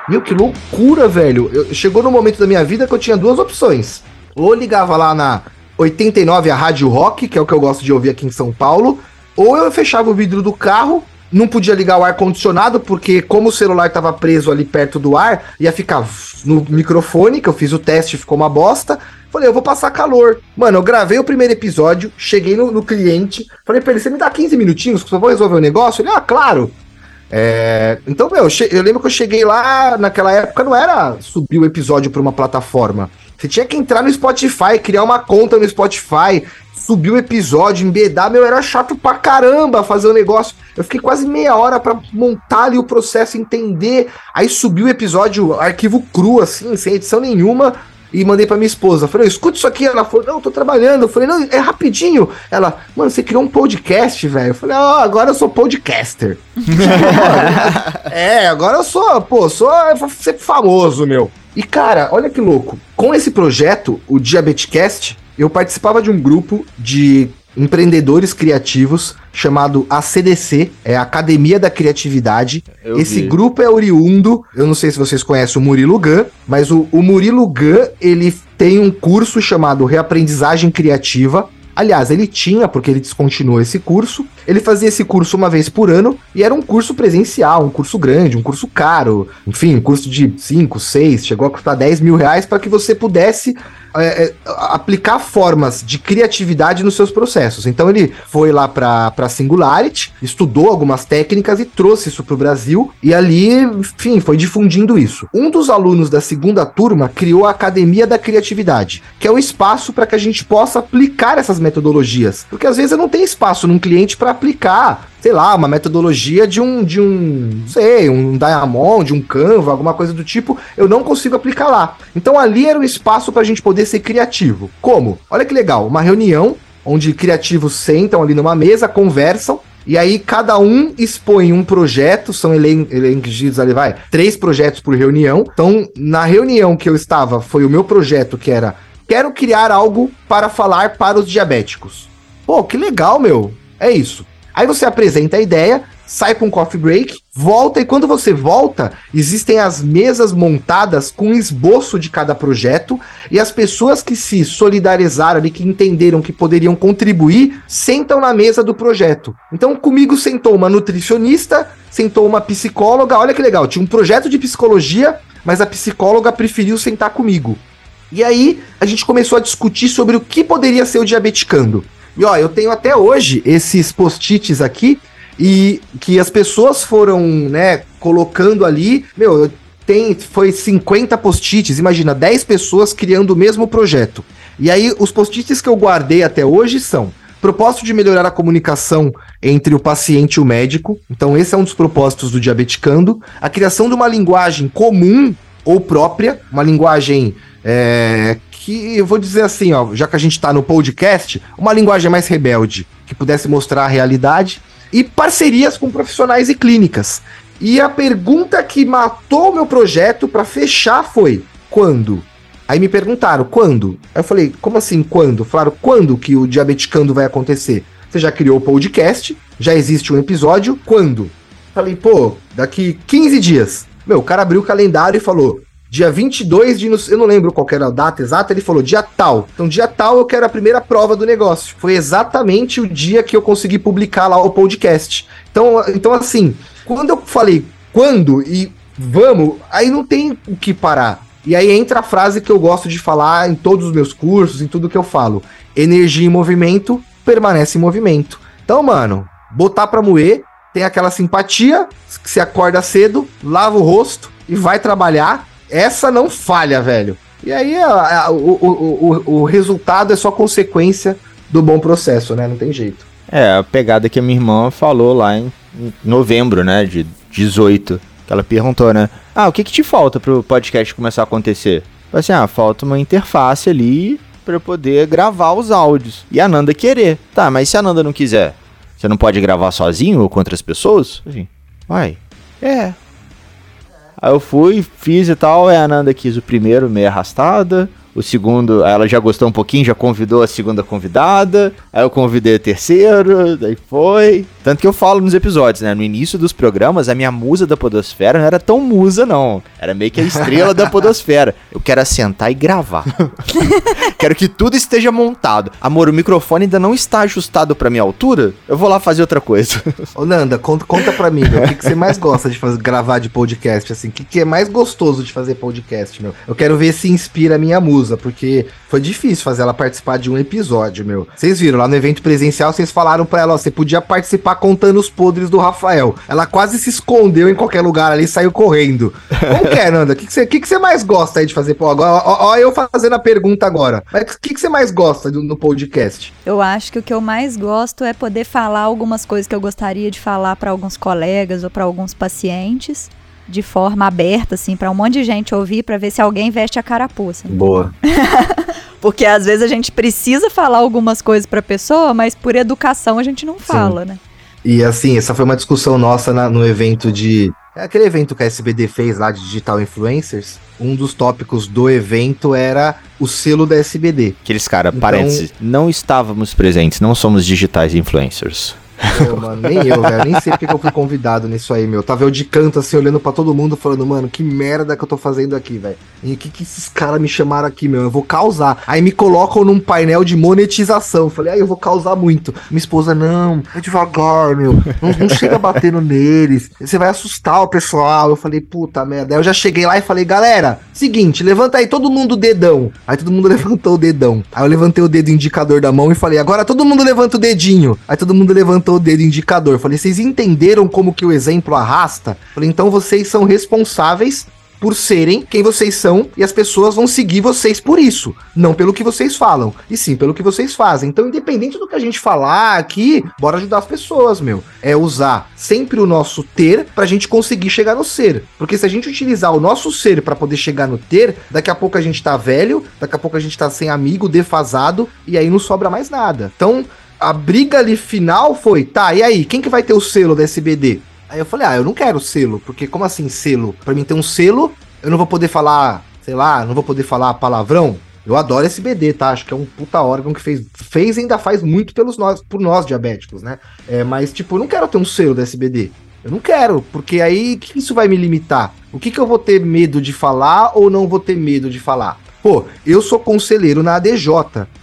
Meu, que loucura, velho. Eu, chegou no momento da minha vida que eu tinha duas opções. Ou ligava lá na 89 a Rádio Rock, que é o que eu gosto de ouvir aqui em São Paulo, ou eu fechava o vidro do carro não podia ligar o ar-condicionado, porque como o celular estava preso ali perto do ar, ia ficar no microfone, que eu fiz o teste, ficou uma bosta. Falei, eu vou passar calor. Mano, eu gravei o primeiro episódio, cheguei no, no cliente, falei pra ele, você me dá 15 minutinhos que eu vou resolver o negócio? Ele, ah, claro. É, então, meu, eu, lembro que eu cheguei lá, naquela época não era subir o episódio para uma plataforma. Você tinha que entrar no Spotify, criar uma conta no Spotify, subir o episódio, embedar, meu, era chato pra caramba fazer o negócio. Eu fiquei quase meia hora para montar ali o processo, entender. Aí subiu o episódio, arquivo cru, assim, sem edição nenhuma e mandei pra minha esposa. Falei, escuta isso aqui. Ela falou, não, tô trabalhando. Eu falei, não, é rapidinho. Ela, mano, você criou um podcast, velho. Eu falei, ó, oh, agora eu sou podcaster. <laughs> é, agora eu sou, pô, sou sempre famoso, meu. E cara, olha que louco. Com esse projeto, o Diabetcast, eu participava de um grupo de empreendedores criativos chamado ACDC, é a Academia da Criatividade. Eu Esse vi. grupo é oriundo, eu não sei se vocês conhecem o Murilo Gun, mas o, o Murilo Gun, ele tem um curso chamado Reaprendizagem Criativa, Aliás, ele tinha, porque ele descontinuou esse curso. Ele fazia esse curso uma vez por ano e era um curso presencial, um curso grande, um curso caro. Enfim, um curso de 5, 6, chegou a custar 10 mil reais para que você pudesse é, é, aplicar formas de criatividade nos seus processos. Então ele foi lá para Singularity, estudou algumas técnicas e trouxe isso para o Brasil e ali, enfim, foi difundindo isso. Um dos alunos da segunda turma criou a Academia da Criatividade, que é um espaço para que a gente possa aplicar essas metodologias, porque às vezes eu não tenho espaço num cliente para aplicar sei lá, uma metodologia de um, de um, sei, um Diamond, um Canva, alguma coisa do tipo, eu não consigo aplicar lá. Então ali era um espaço para a gente poder ser criativo. Como? Olha que legal, uma reunião onde criativos sentam ali numa mesa, conversam, e aí cada um expõe um projeto, são elegidos ali, vai, três projetos por reunião. Então, na reunião que eu estava, foi o meu projeto que era quero criar algo para falar para os diabéticos. Pô, que legal, meu. É isso. Aí você apresenta a ideia, sai com um coffee break, volta e quando você volta, existem as mesas montadas com esboço de cada projeto e as pessoas que se solidarizaram e que entenderam que poderiam contribuir sentam na mesa do projeto. Então comigo sentou uma nutricionista, sentou uma psicóloga, olha que legal, tinha um projeto de psicologia, mas a psicóloga preferiu sentar comigo. E aí a gente começou a discutir sobre o que poderia ser o diabeticando. E ó, eu tenho até hoje esses post-its aqui e que as pessoas foram, né, colocando ali. Meu, tem foi 50 post-its, imagina, 10 pessoas criando o mesmo projeto. E aí os post-its que eu guardei até hoje são propósito de melhorar a comunicação entre o paciente e o médico. Então esse é um dos propósitos do Diabeticando, a criação de uma linguagem comum ou própria, uma linguagem é, que eu vou dizer assim, ó, já que a gente está no podcast, uma linguagem mais rebelde, que pudesse mostrar a realidade, e parcerias com profissionais e clínicas. E a pergunta que matou o meu projeto para fechar foi: quando? Aí me perguntaram, quando? Aí eu falei, como assim, quando? Falaram, quando que o Diabeticando vai acontecer? Você já criou o podcast, já existe um episódio, quando? Falei, pô, daqui 15 dias. Meu, o cara abriu o calendário e falou: dia 22 de. Eu não lembro qual era a data exata, ele falou dia tal. Então, dia tal eu quero a primeira prova do negócio. Foi exatamente o dia que eu consegui publicar lá o podcast. Então, então assim, quando eu falei quando e vamos, aí não tem o que parar. E aí entra a frase que eu gosto de falar em todos os meus cursos, em tudo que eu falo: energia em movimento permanece em movimento. Então, mano, botar pra moer, tem aquela simpatia, que se acorda cedo, lava o rosto e vai trabalhar essa não falha, velho. E aí a, a, o, o, o, o resultado é só consequência do bom processo, né? Não tem jeito. É, a pegada que a minha irmã falou lá em novembro, né, de 18, que ela perguntou, né, ah, o que que te falta pro podcast começar a acontecer? Falei assim, ah, falta uma interface ali para eu poder gravar os áudios. E a Nanda querer. Tá, mas se a Nanda não quiser, você não pode gravar sozinho ou com outras pessoas? Assim, vai. É, Aí eu fui, fiz e tal, aí a Nanda quis o primeiro, meio arrastada, o segundo, ela já gostou um pouquinho, já convidou a segunda convidada, aí eu convidei a terceira, daí foi. Tanto que eu falo nos episódios, né? No início dos programas, a minha musa da podosfera não era tão musa, não. Era meio que a estrela da podosfera. Eu quero assentar e gravar. <laughs> quero que tudo esteja montado. Amor, o microfone ainda não está ajustado pra minha altura, eu vou lá fazer outra coisa. <laughs> Ô, Nanda, conta, conta pra mim, meu, o que, que você mais gosta de fazer, gravar de podcast, assim? O que, que é mais gostoso de fazer podcast, meu? Eu quero ver se inspira a minha musa, porque foi difícil fazer ela participar de um episódio, meu. Vocês viram, lá no evento presencial, vocês falaram pra ela, ó, você podia participar contando os podres do Rafael. Ela quase se escondeu em qualquer lugar ali e saiu correndo. Como que é, Nanda? O que, você, que, que mais gosta aí de fazer? Pô, agora, ó, ó eu fazendo a pergunta agora. O que, que você mais gosta do, no podcast? Eu acho que o que eu mais gosto é poder falar algumas coisas que eu gostaria de falar para alguns colegas ou para alguns pacientes de forma aberta, assim, para um monte de gente ouvir, para ver se alguém veste a carapuça. Boa. <laughs> Porque às vezes a gente precisa falar algumas coisas para pessoa, mas por educação a gente não fala, Sim. né? E assim, essa foi uma discussão nossa na, no evento de. É aquele evento que a SBD fez lá de Digital Influencers. Um dos tópicos do evento era o selo da SBD. Aqueles caras, então... parênteses, não estávamos presentes, não somos digitais influencers. Pô, mano, nem eu, velho. Nem sei porque que eu fui convidado nisso aí, meu. Tava eu de canto, assim, olhando para todo mundo, falando, mano, que merda que eu tô fazendo aqui, velho. E o que, que esses caras me chamaram aqui, meu? Eu vou causar. Aí me colocam num painel de monetização. Falei, aí ah, eu vou causar muito. Minha esposa, não, é devagar, meu. Não, não chega batendo neles. Você vai assustar o pessoal. Eu falei, puta merda. Aí eu já cheguei lá e falei, galera, seguinte, levanta aí todo mundo o dedão. Aí todo mundo <laughs> levantou o dedão. Aí eu levantei o dedo indicador da mão e falei, agora todo mundo levanta o dedinho. Aí todo mundo levantou levantou o dedo indicador. Falei, vocês entenderam como que o exemplo arrasta? Falei, então vocês são responsáveis por serem quem vocês são e as pessoas vão seguir vocês por isso, não pelo que vocês falam, e sim pelo que vocês fazem. Então, independente do que a gente falar aqui, bora ajudar as pessoas, meu. É usar sempre o nosso ter pra gente conseguir chegar no ser. Porque se a gente utilizar o nosso ser para poder chegar no ter, daqui a pouco a gente tá velho, daqui a pouco a gente tá sem amigo, defasado, e aí não sobra mais nada. Então, a briga ali final foi, tá, e aí, quem que vai ter o selo da SBD? Aí eu falei, ah, eu não quero selo, porque como assim selo? Pra mim ter um selo, eu não vou poder falar, sei lá, não vou poder falar palavrão. Eu adoro SBD, tá? Acho que é um puta órgão que fez, fez e ainda faz muito pelos nós, por nós diabéticos, né? É, mas, tipo, eu não quero ter um selo da SBD. Eu não quero, porque aí que isso vai me limitar? O que, que eu vou ter medo de falar ou não vou ter medo de falar? Pô, eu sou conselheiro na ADJ.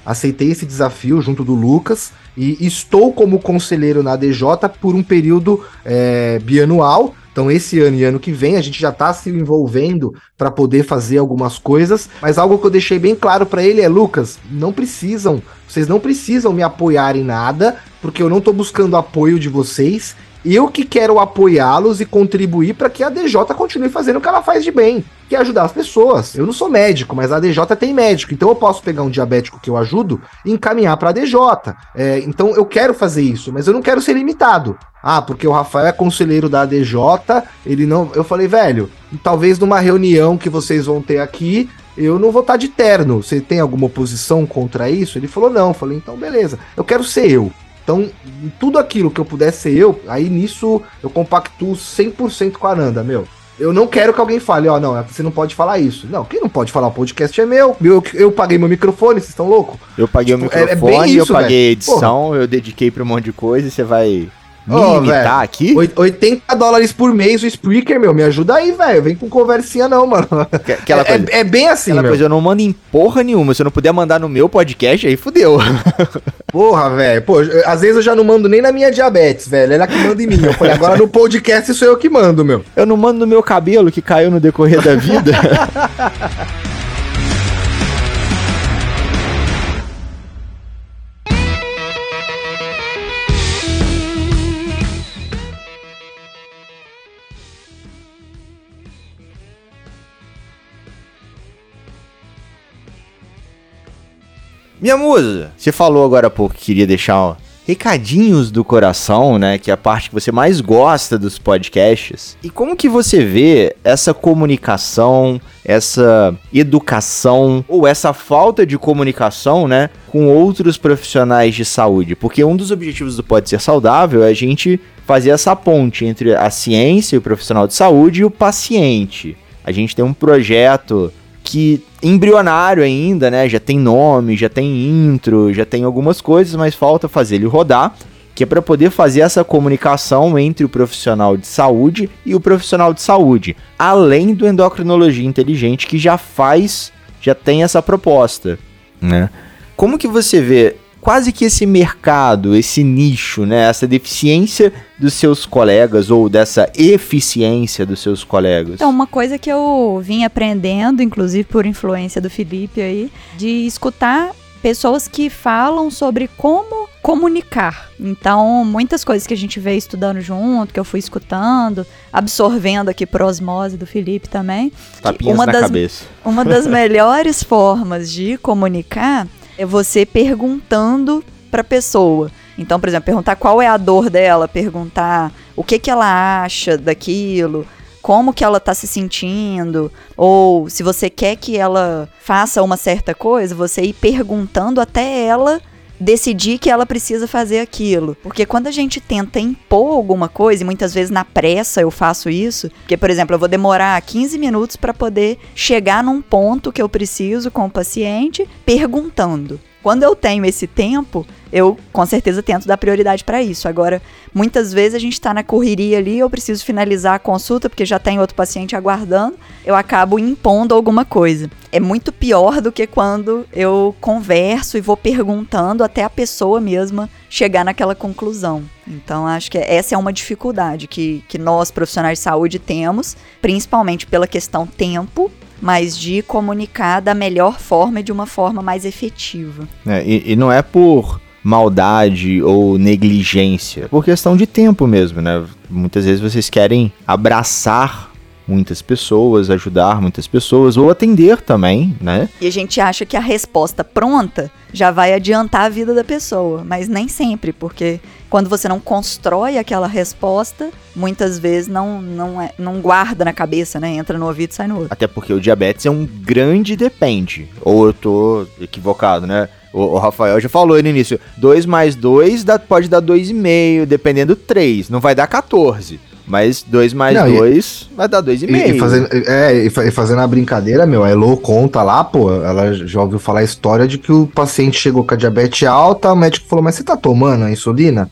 Aceitei esse desafio junto do Lucas e estou como conselheiro na ADJ por um período é, bianual. Então, esse ano e ano que vem, a gente já está se envolvendo para poder fazer algumas coisas. Mas algo que eu deixei bem claro para ele é: Lucas, não precisam, vocês não precisam me apoiar em nada, porque eu não estou buscando apoio de vocês. Eu que quero apoiá-los e contribuir para que a DJ continue fazendo o que ela faz de bem, que é ajudar as pessoas. Eu não sou médico, mas a DJ tem médico, então eu posso pegar um diabético que eu ajudo e encaminhar para a DJ. É, então eu quero fazer isso, mas eu não quero ser limitado. Ah, porque o Rafael é conselheiro da ADJ, ele não. Eu falei, velho, talvez numa reunião que vocês vão ter aqui, eu não vou estar de terno. Você tem alguma oposição contra isso? Ele falou, não. Eu falei, então beleza. Eu quero ser eu. Então, tudo aquilo que eu pudesse ser eu, aí nisso eu compactuo 100% com a Nanda, meu. Eu não quero que alguém fale, ó, oh, não, você não pode falar isso. Não, quem não pode falar? O podcast é meu. Eu, eu paguei meu microfone, vocês estão loucos? Eu paguei tipo, o microfone, é, é isso, eu paguei a edição, Porra. eu dediquei pra um monte de coisa e você vai me oh, imitar aqui? 80 dólares por mês o Spreaker, meu. Me ajuda aí, velho. Vem com conversinha, não, mano. Aquela é, coisa, é, é, bem assim, Aquela meu. coisa, eu não mando em porra nenhuma. Se eu não puder mandar no meu podcast, aí fudeu. <laughs> Porra, velho. Pô, às vezes eu já não mando nem na minha diabetes, velho. Ela que manda em mim. Eu falei, agora no podcast sou eu que mando, meu. Eu não mando no meu cabelo que caiu no decorrer da vida. <laughs> Minha musa, você falou agora há pouco que queria deixar recadinhos do coração, né, que é a parte que você mais gosta dos podcasts. E como que você vê essa comunicação, essa educação ou essa falta de comunicação, né, com outros profissionais de saúde? Porque um dos objetivos do Pode Ser Saudável é a gente fazer essa ponte entre a ciência e o profissional de saúde e o paciente. A gente tem um projeto que embrionário ainda, né? Já tem nome, já tem intro, já tem algumas coisas, mas falta fazer ele rodar, que é para poder fazer essa comunicação entre o profissional de saúde e o profissional de saúde, além do endocrinologia inteligente que já faz, já tem essa proposta, né? Como que você vê quase que esse mercado, esse nicho, né, essa deficiência dos seus colegas ou dessa eficiência dos seus colegas? Então, uma coisa que eu vim aprendendo, inclusive por influência do Felipe aí, de escutar pessoas que falam sobre como comunicar. Então, muitas coisas que a gente veio estudando junto, que eu fui escutando, absorvendo aqui por osmose do Felipe também. Tapinhas uma na das, cabeça. Uma das melhores formas de comunicar é você perguntando para a pessoa. Então, por exemplo, perguntar qual é a dor dela, perguntar o que, que ela acha daquilo, como que ela está se sentindo, ou se você quer que ela faça uma certa coisa, você ir perguntando até ela decidir que ela precisa fazer aquilo. Porque quando a gente tenta impor alguma coisa, e muitas vezes na pressa eu faço isso, porque, por exemplo, eu vou demorar 15 minutos para poder chegar num ponto que eu preciso com o paciente perguntando. Quando eu tenho esse tempo, eu com certeza tento dar prioridade para isso. Agora, muitas vezes a gente está na correria ali, eu preciso finalizar a consulta porque já tem outro paciente aguardando, eu acabo impondo alguma coisa. É muito pior do que quando eu converso e vou perguntando até a pessoa mesma chegar naquela conclusão. Então, acho que essa é uma dificuldade que, que nós, profissionais de saúde, temos, principalmente pela questão tempo mas de comunicar da melhor forma e de uma forma mais efetiva. É, e, e, não é por maldade ou negligência, é por questão de tempo mesmo, né? Muitas vezes vocês querem abraçar muitas pessoas, ajudar muitas pessoas ou atender também, né? E a gente acha que a resposta pronta já vai adiantar a vida da pessoa, mas nem sempre, porque quando você não constrói aquela resposta, muitas vezes não, não, é, não guarda na cabeça, né? Entra no ouvido e sai no outro. Até porque o diabetes é um grande depende. Ou eu tô equivocado, né? O, Rafael já falou no início: 2 mais 2 pode dar 2,5, dependendo 3. Não vai dar 14. Mas 2 mais 2 vai dar 2,5. E, e, fazendo, é, e fazendo a brincadeira, meu, a Elo conta lá, pô, ela já ouviu falar a história de que o paciente chegou com a diabetes alta, o médico falou, mas você tá tomando a insulina?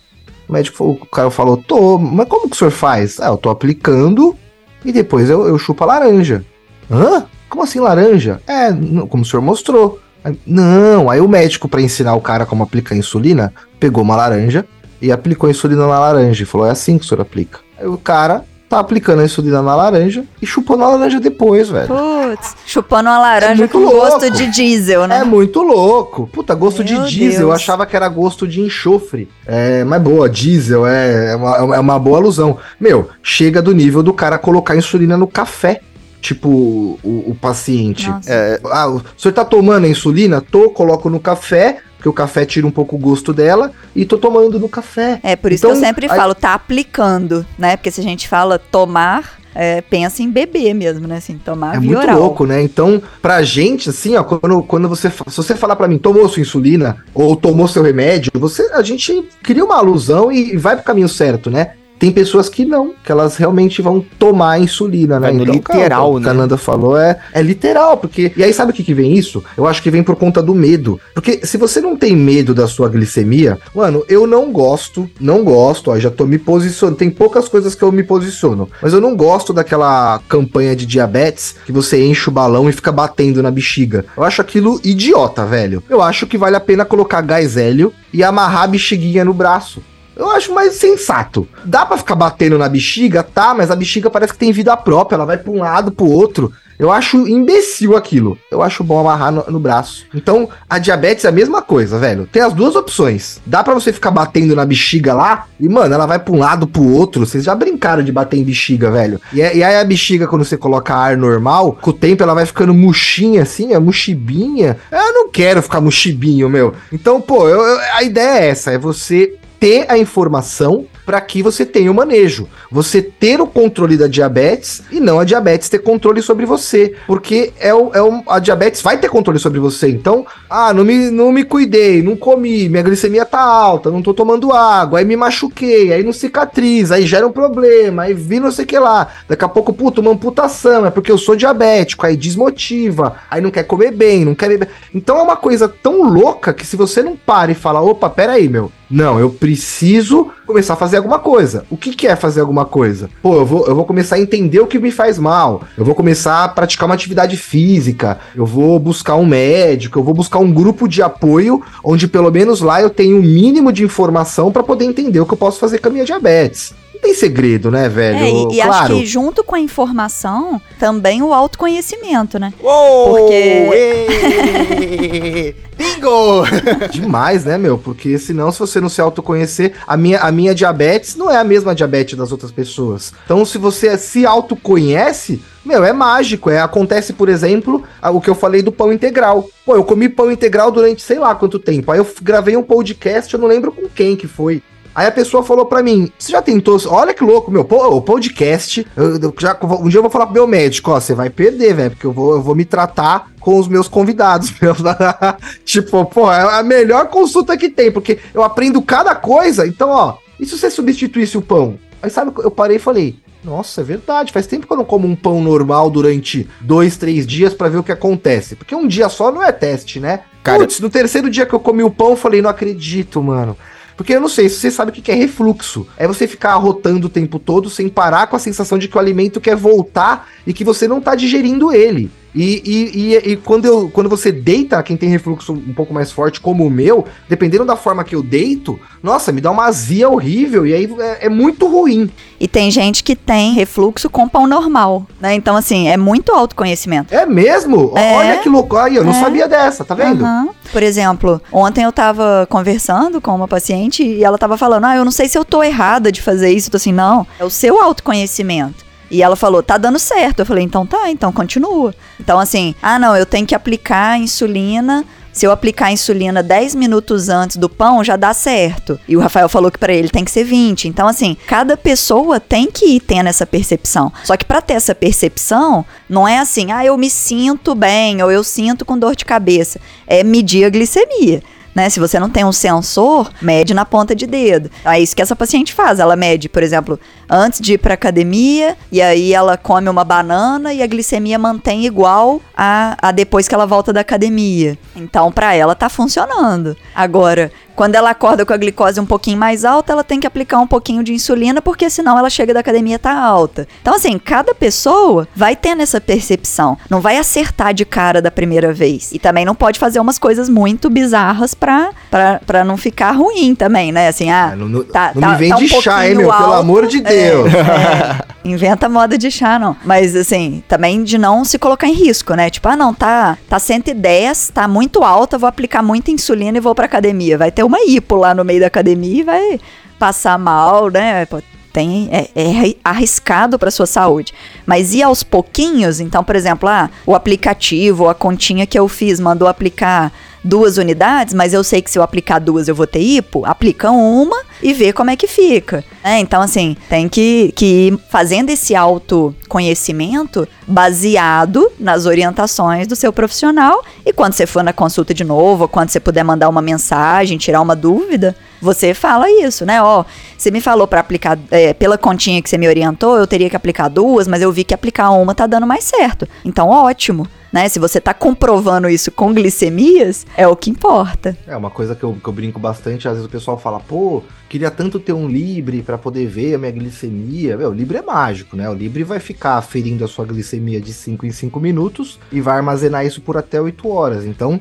O médico, o cara falou, tô, mas como que o senhor faz? Ah, eu tô aplicando e depois eu, eu chupo a laranja. Hã? Como assim laranja? É, como o senhor mostrou. Não, aí o médico, para ensinar o cara como aplicar insulina, pegou uma laranja e aplicou a insulina na laranja e falou: é assim que o senhor aplica. Aí o cara tá aplicando a insulina na laranja e chupando a laranja depois, velho. Putz, chupando uma laranja é com louco. gosto de diesel, né? É muito louco. Puta, gosto Meu de diesel. Deus. Eu achava que era gosto de enxofre. É, mas boa, diesel é, é uma, é uma boa alusão. Meu, chega do nível do cara colocar insulina no café tipo, o, o paciente. É, ah, o senhor tá tomando a insulina? Tô, coloco no café, porque o café tira um pouco o gosto dela, e tô tomando no café. É, por isso então, que eu então, sempre aí... falo, tá aplicando, né? Porque se a gente fala tomar, é, pensa em beber mesmo, né? Assim, tomar É muito oral. louco, né? Então, pra gente, assim, ó, quando, quando você. Se você falar pra mim, tomou sua insulina ou tomou seu remédio, você, a gente cria uma alusão e vai pro caminho certo, né? Tem pessoas que não, que elas realmente vão tomar insulina, né? É então, literal, cara, né? O Cananda falou é, é literal, porque. E aí, sabe o que, que vem isso? Eu acho que vem por conta do medo. Porque se você não tem medo da sua glicemia, mano, eu não gosto, não gosto, ó, já tô me posicionando. Tem poucas coisas que eu me posiciono, mas eu não gosto daquela campanha de diabetes que você enche o balão e fica batendo na bexiga. Eu acho aquilo idiota, velho. Eu acho que vale a pena colocar gás hélio e amarrar a bexiguinha no braço. Eu acho mais sensato. Dá para ficar batendo na bexiga, tá, mas a bexiga parece que tem vida própria, ela vai pra um lado, pro outro. Eu acho imbecil aquilo. Eu acho bom amarrar no, no, braço. Então, a diabetes é a mesma coisa, velho. Tem as duas opções. Dá para você ficar batendo na bexiga lá e, mano, ela vai pra um lado, pro outro. Vocês já brincaram de bater em bexiga, velho. E, e aí a bexiga, quando você coloca ar normal, com o tempo ela vai ficando murchinha assim, é muxibinha. Eu não quero ficar muxibinho, meu. Então, pô, eu, eu, a ideia é essa: é você ter a informação para que você tenha o manejo. Você ter o controle da diabetes e não a diabetes ter controle sobre você. Porque é o, é o, a diabetes vai ter controle sobre você. Então, ah, não me, não me cuidei, não comi, minha glicemia tá alta, não tô tomando água, aí me machuquei, aí não cicatriza, aí gera um problema, aí vi não sei o que lá. Daqui a pouco, puta, uma amputação, é porque eu sou diabético, aí desmotiva, aí não quer comer bem, não quer beber. Então é uma coisa tão louca que se você não para e fala, opa, peraí, meu, não, eu preciso começar a fazer alguma coisa. O que, que é fazer alguma coisa? Pô, eu vou, eu vou começar a entender o que me faz mal. Eu vou começar a praticar uma atividade física. Eu vou buscar um médico. Eu vou buscar um grupo de apoio onde pelo menos lá eu tenho o um mínimo de informação para poder entender o que eu posso fazer com a minha diabetes tem segredo, né, velho? É, e, e claro. acho que junto com a informação, também o autoconhecimento, né? Uou! Porque. <laughs> Bingo! <laughs> Demais, né, meu? Porque senão, se você não se autoconhecer, a minha, a minha diabetes não é a mesma diabetes das outras pessoas. Então, se você se autoconhece, meu, é mágico. É, acontece, por exemplo, o que eu falei do pão integral. Pô, eu comi pão integral durante sei lá quanto tempo. Aí eu gravei um podcast, eu não lembro com quem que foi. Aí a pessoa falou para mim: Você já tentou? Olha que louco, meu, o podcast. Eu, eu, já, um dia eu vou falar pro meu médico: Ó, você vai perder, velho, porque eu vou, eu vou me tratar com os meus convidados. <laughs> Meus, <laughs> tipo, pô, é a melhor consulta que tem, porque eu aprendo cada coisa. Então, ó, e se você substituísse o pão? Aí sabe, eu parei e falei: nossa, é verdade. Faz tempo que eu não como um pão normal durante dois, três dias para ver o que acontece. Porque um dia só não é teste, né? Cara, Puts, no terceiro dia que eu comi o pão, eu falei, não acredito, mano. Porque eu não sei se você sabe o que é refluxo. É você ficar arrotando o tempo todo sem parar com a sensação de que o alimento quer voltar e que você não tá digerindo ele. E, e, e, e, quando, eu, quando você deita, quem tem refluxo um pouco mais forte, como o meu, dependendo da forma que eu deito, nossa, me dá uma azia horrível e aí é, é muito ruim. E tem gente que tem refluxo com pão normal, né? Então, assim, é muito autoconhecimento. É mesmo? É, Olha que louco. Aí, eu não é. sabia dessa, tá vendo? Uhum. Por exemplo, ontem eu tava conversando com uma paciente e ela tava falando: Ah, eu não sei se eu tô errada de fazer isso. Eu tô assim, não, é o seu autoconhecimento. E ela falou, tá dando certo. Eu falei, então tá, então continua. Então, assim, ah, não, eu tenho que aplicar insulina. Se eu aplicar insulina 10 minutos antes do pão, já dá certo. E o Rafael falou que para ele tem que ser 20. Então, assim, cada pessoa tem que ir tendo essa percepção. Só que para ter essa percepção, não é assim, ah, eu me sinto bem ou eu sinto com dor de cabeça. É medir a glicemia né? Se você não tem um sensor, mede na ponta de dedo. É isso que essa paciente faz. Ela mede, por exemplo, antes de ir para academia, e aí ela come uma banana e a glicemia mantém igual a, a depois que ela volta da academia. Então, para ela tá funcionando. Agora, quando ela acorda com a glicose um pouquinho mais alta, ela tem que aplicar um pouquinho de insulina, porque senão ela chega da academia tá alta. Então, assim, cada pessoa vai tendo essa percepção. Não vai acertar de cara da primeira vez. E também não pode fazer umas coisas muito bizarras pra, pra, pra não ficar ruim também, né? Assim, ah, é, não, tá, não tá, me vem tá um chá, hein, meu? Alto, pelo amor de Deus. É, <laughs> é, inventa moda de chá, não. Mas, assim, também de não se colocar em risco, né? Tipo, ah, não, tá, tá 110, tá muito alta, vou aplicar muita insulina e vou pra academia. Vai ter uma hipo lá no meio da academia e vai passar mal, né? Tem, é, é arriscado para sua saúde. Mas ir aos pouquinhos, então, por exemplo, ah, o aplicativo, a continha que eu fiz, mandou aplicar duas unidades, mas eu sei que se eu aplicar duas eu vou ter hipo, aplica uma e vê como é que fica. É, então, assim, tem que, que ir fazendo esse autoconhecimento baseado nas orientações do seu profissional. E quando você for na consulta de novo, quando você puder mandar uma mensagem, tirar uma dúvida, você fala isso, né? Ó, você me falou para aplicar, é, pela continha que você me orientou, eu teria que aplicar duas, mas eu vi que aplicar uma tá dando mais certo. Então, ótimo né? Se você tá comprovando isso com glicemias, é o que importa. É uma coisa que eu, que eu brinco bastante, às vezes o pessoal fala, pô, queria tanto ter um Libre para poder ver a minha glicemia. Meu, o Libre é mágico, né? O Libre vai ficar ferindo a sua glicemia de 5 em 5 minutos e vai armazenar isso por até 8 horas. Então,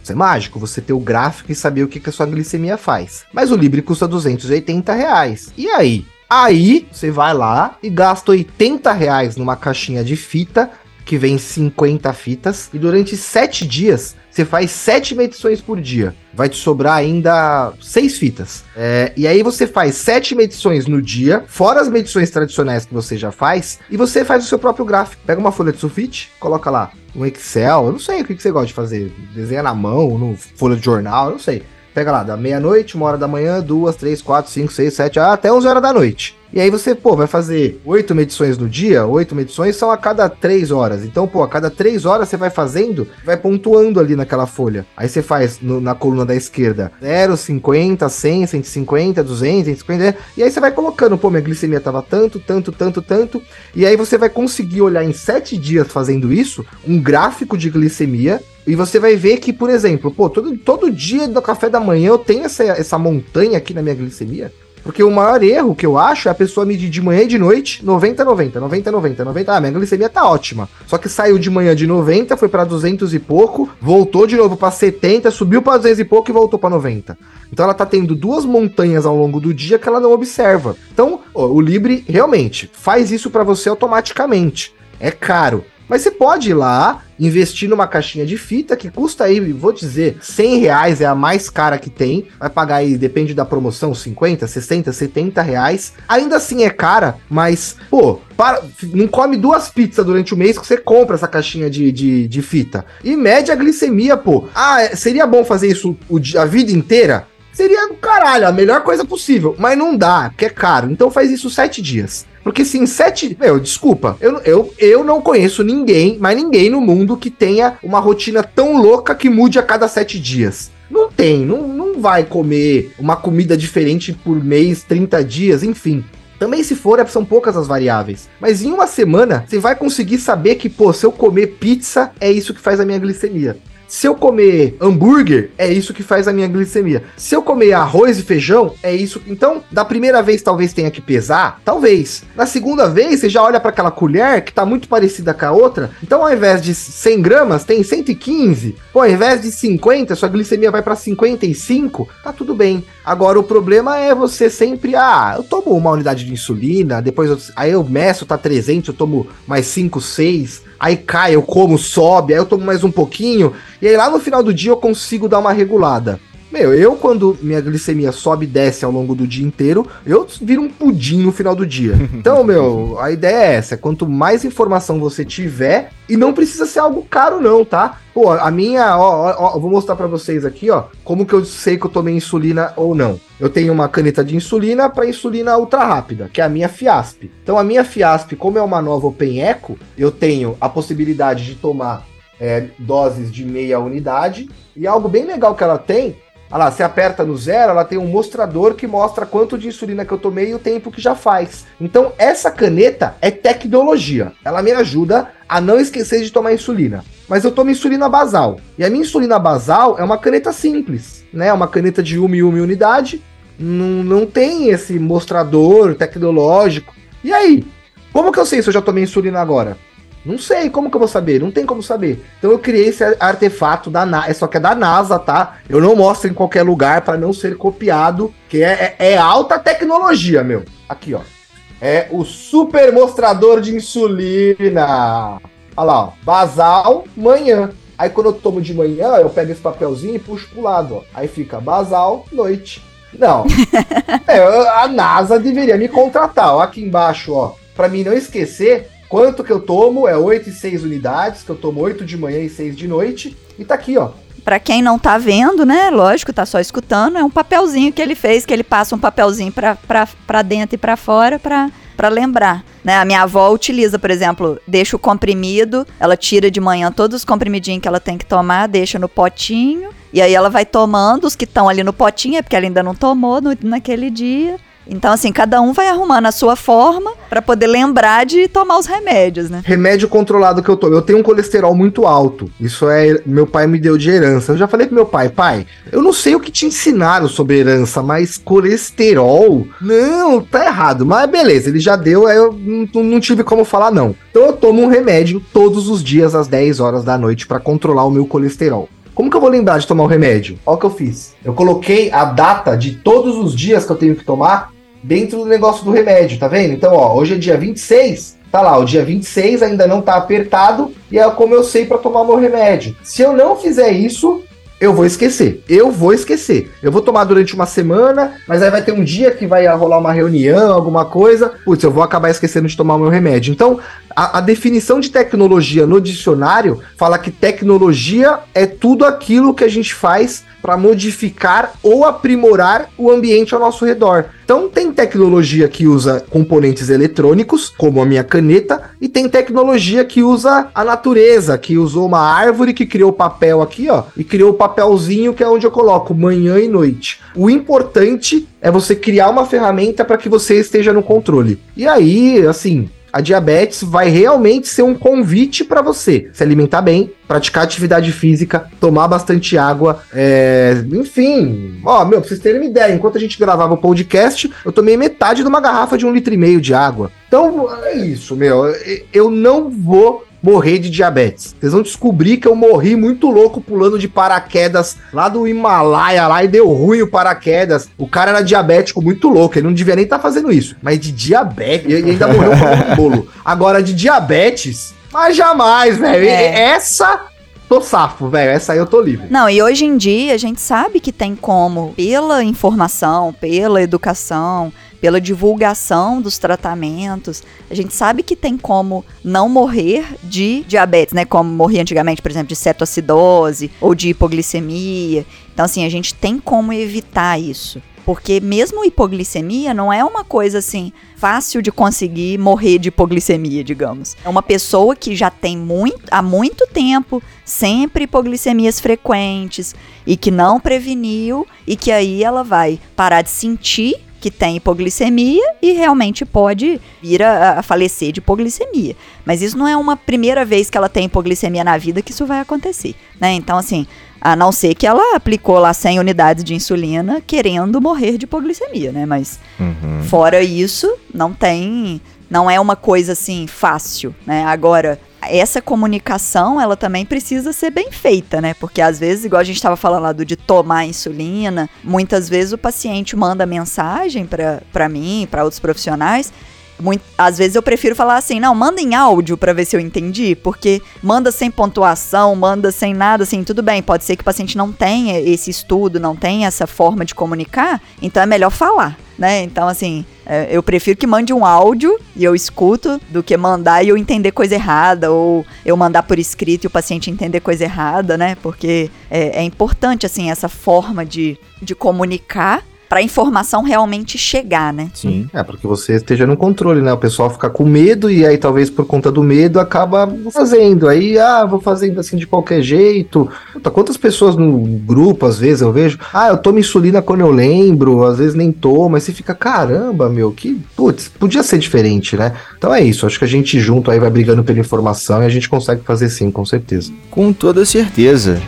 isso é mágico, você ter o gráfico e saber o que, que a sua glicemia faz. Mas o Libre custa 280 reais. E aí? Aí você vai lá e gasta 80 reais numa caixinha de fita que vem 50 fitas, e durante 7 dias você faz 7 medições por dia. Vai te sobrar ainda 6 fitas. É, e aí você faz 7 medições no dia, fora as medições tradicionais que você já faz, e você faz o seu próprio gráfico. Pega uma folha de sulfite, coloca lá um Excel, eu não sei o que você gosta de fazer. Desenha na mão, no folha de jornal, eu não sei. pega lá, da meia-noite, uma hora da manhã, duas, três, quatro, cinco, seis, sete, até 11 horas da noite. E aí você, pô, vai fazer oito medições no dia, oito medições são a cada três horas. Então, pô, a cada três horas você vai fazendo, vai pontuando ali naquela folha. Aí você faz no, na coluna da esquerda 0, 50, 100, 150, 200, 150. E aí você vai colocando, pô, minha glicemia tava tanto, tanto, tanto, tanto. E aí você vai conseguir olhar em sete dias fazendo isso, um gráfico de glicemia e você vai ver que, por exemplo, pô, todo, todo dia do café da manhã eu tenho essa, essa montanha aqui na minha glicemia. Porque o maior erro que eu acho é a pessoa medir de manhã e de noite 90, 90, 90, 90, 90. Ah, minha glicemia tá ótima. Só que saiu de manhã de 90, foi para 200 e pouco, voltou de novo para 70, subiu para 200 e pouco e voltou para 90. Então ela tá tendo duas montanhas ao longo do dia que ela não observa. Então, ó, o Libre realmente faz isso para você automaticamente. É caro. Mas você pode ir lá, investir numa caixinha de fita que custa aí, vou dizer, 100 reais é a mais cara que tem. Vai pagar aí, depende da promoção, 50, 60, 70 reais. Ainda assim é cara, mas, pô, para, não come duas pizzas durante o mês que você compra essa caixinha de, de, de fita. E mede a glicemia, pô. Ah, é, seria bom fazer isso a vida inteira? Seria do caralho, a melhor coisa possível. Mas não dá, porque é caro. Então faz isso sete dias. Porque se em sete. Meu, desculpa. Eu, eu, eu não conheço ninguém, mas ninguém no mundo que tenha uma rotina tão louca que mude a cada sete dias. Não tem, não, não vai comer uma comida diferente por mês, 30 dias, enfim. Também se for, é, são poucas as variáveis. Mas em uma semana, você vai conseguir saber que, pô, se eu comer pizza, é isso que faz a minha glicemia. Se eu comer hambúrguer, é isso que faz a minha glicemia. Se eu comer arroz e feijão, é isso. Então, da primeira vez talvez tenha que pesar, talvez. Na segunda vez, você já olha para aquela colher que tá muito parecida com a outra. Então, ao invés de 100 gramas, tem 115. Pô, ao invés de 50, sua glicemia vai para 55. Tá tudo bem. Agora, o problema é você sempre, ah, eu tomo uma unidade de insulina, depois eu, aí eu meço, tá 300, eu tomo mais 5, 6 aí cai, eu como, sobe, aí eu tomo mais um pouquinho, e aí lá no final do dia eu consigo dar uma regulada. Meu, eu quando minha glicemia sobe e desce ao longo do dia inteiro, eu viro um pudim no final do dia. <laughs> Então, meu, a ideia é essa: quanto mais informação você tiver, e não precisa ser algo caro, não, tá? Pô, a minha, ó, ó, ó vou mostrar para vocês aqui, ó, como que eu sei que eu tomei insulina ou não. Eu tenho uma caneta de insulina para insulina ultra rápida, que é a minha Fiasp. Então, a minha Fiasp, como é uma nova Open Eco, eu tenho a possibilidade de tomar é, doses de meia unidade. E algo bem legal que ela tem Olha lá, você aperta no zero, ela tem um mostrador que mostra quanto de insulina que eu tomei e o tempo que já faz. Então, essa caneta é tecnologia. Ela me ajuda a não esquecer de tomar insulina. Mas eu tomo insulina basal. E a minha insulina basal é uma caneta simples, né? Uma caneta de uma e uma unidade. Não, não tem esse mostrador tecnológico. E aí? Como que eu sei se eu já tomei insulina agora? Não sei, como que eu vou saber? Não tem como saber. Então eu criei esse artefato da NASA, só que é da NASA, tá? Eu não mostro em qualquer lugar para não ser copiado, que é, é, é, alta tecnologia, meu. Aqui, ó. É o super mostrador de insulina. Olha lá, ó. Basal, manhã. Aí quando eu tomo de manhã, eu pego esse papelzinho e puxo pro lado, ó. Aí fica basal, noite. Não. <laughs> é, a NASA deveria me contratar, ó. Aqui embaixo, ó. Pra mim não esquecer, Quanto que eu tomo? É 8 e 6 unidades, que eu tomo 8 de manhã e 6 de noite. E tá aqui, ó. Pra quem não tá vendo, né? Lógico, tá só escutando. É um papelzinho que ele fez, que ele passa um papelzinho pra, pra, pra dentro e pra fora pra, pra lembrar. Né? A minha avó utiliza, por exemplo, deixa o comprimido, ela tira de manhã todos os comprimidinhos que ela tem que tomar, deixa no potinho. E aí ela vai tomando os que estão ali no potinho, é porque ela ainda não tomou no, naquele dia. Então, assim, cada um vai arrumando a sua forma para poder lembrar de tomar os remédios, né? Remédio controlado que eu tomo. Eu tenho um colesterol muito alto. Isso é. Meu pai me deu de herança. Eu já falei pro meu pai, pai, eu não sei o que te ensinaram sobre herança, mas colesterol? Não, tá errado. Mas beleza, ele já deu, eu não, não tive como falar, não. Então eu tomo um remédio todos os dias às 10 horas da noite para controlar o meu colesterol. Como que eu vou lembrar de tomar o remédio? Olha o que eu fiz. Eu coloquei a data de todos os dias que eu tenho que tomar dentro do negócio do remédio, tá vendo? Então, ó, hoje é dia 26, tá lá, o dia 26 ainda não tá apertado e é como eu sei para tomar meu remédio. Se eu não fizer isso, eu vou esquecer. Eu vou esquecer. Eu vou tomar durante uma semana, mas aí vai ter um dia que vai rolar uma reunião, alguma coisa. Putz, eu vou acabar esquecendo de tomar o meu remédio. Então, A, a, definição de tecnologia no dicionário fala que tecnologia é tudo aquilo que a gente faz para modificar ou aprimorar o ambiente ao nosso redor. Então tem tecnologia que usa componentes eletrônicos, como a minha caneta, e tem tecnologia que usa a natureza, que usou uma árvore que criou papel aqui, ó, e criou o papelzinho que é onde eu coloco manhã e noite. O importante é você criar uma ferramenta para que você esteja no controle. E aí, assim, a diabetes vai realmente ser um convite para você se alimentar bem, praticar atividade física, tomar bastante água, é... enfim. Ó, meu, pra vocês terem uma ideia, enquanto a gente gravava o podcast, eu tomei metade de uma garrafa de um litro e meio de água. Então, é isso, meu. Eu não vou morrer de diabetes. Vocês vão descobrir que eu morri muito louco pulando de paraquedas lá do Himalaia lá e deu ruim o paraquedas. O cara era diabético muito louco, ele não devia nem estar tá fazendo isso. Mas de diabetes, e ainda morreu com um <laughs> bolo. Agora de diabetes, mas jamais, velho. É. Essa tô safo, velho. Essa aí eu tô livre. Não, e hoje em dia a gente sabe que tem como, pela informação, pela educação, pela divulgação dos tratamentos. A gente sabe que tem como não morrer de diabetes, né? Como morrer antigamente, por exemplo, de cetoacidose ou de hipoglicemia. Então, assim, a gente tem como evitar isso. Porque mesmo hipoglicemia não é uma coisa assim fácil de conseguir morrer de hipoglicemia, digamos. É uma pessoa que já tem muito, há muito tempo sempre hipoglicemias frequentes e que não preveniu e que aí ela vai parar de sentir que tem hipoglicemia e realmente pode vir a, a, falecer de hipoglicemia. Mas isso não é uma primeira vez que ela tem hipoglicemia na vida que isso vai acontecer, né? Então, assim, a não ser que ela aplicou lá 100 unidades de insulina querendo morrer de hipoglicemia, né? Mas uhum. fora isso, não tem, não é uma coisa assim fácil, né? Agora, essa comunicação, ela também precisa ser bem feita, né? Porque às vezes, igual a gente estava falando lá do de tomar insulina, muitas vezes o paciente manda mensagem para mim, para outros profissionais, muito, às vezes eu prefiro falar assim, não, manda em áudio para ver se eu entendi, porque manda sem pontuação, manda sem nada, assim, tudo bem, pode ser que o paciente não tenha esse estudo, não tenha essa forma de comunicar, então é melhor falar, né? Então, assim, é, eu prefiro que mande um áudio e eu escuto do que mandar e eu entender coisa errada, ou eu mandar por escrito e o paciente entender coisa errada, né? Porque é, é importante, assim, essa forma de, de comunicar para a informação realmente chegar, né? Sim, é para que você esteja no controle, né? O pessoal fica com medo e aí talvez por conta do medo acaba fazendo. Aí, ah, vou fazendo assim de qualquer jeito. Puta, quantas pessoas no grupo às vezes eu vejo, ah, eu tomo insulina quando eu lembro, às vezes nem tomo, mas você fica, caramba, meu, que putz, podia ser diferente, né? Então é isso, acho que a gente junto aí vai brigando pela informação e a gente consegue fazer sim, com certeza. Com toda certeza.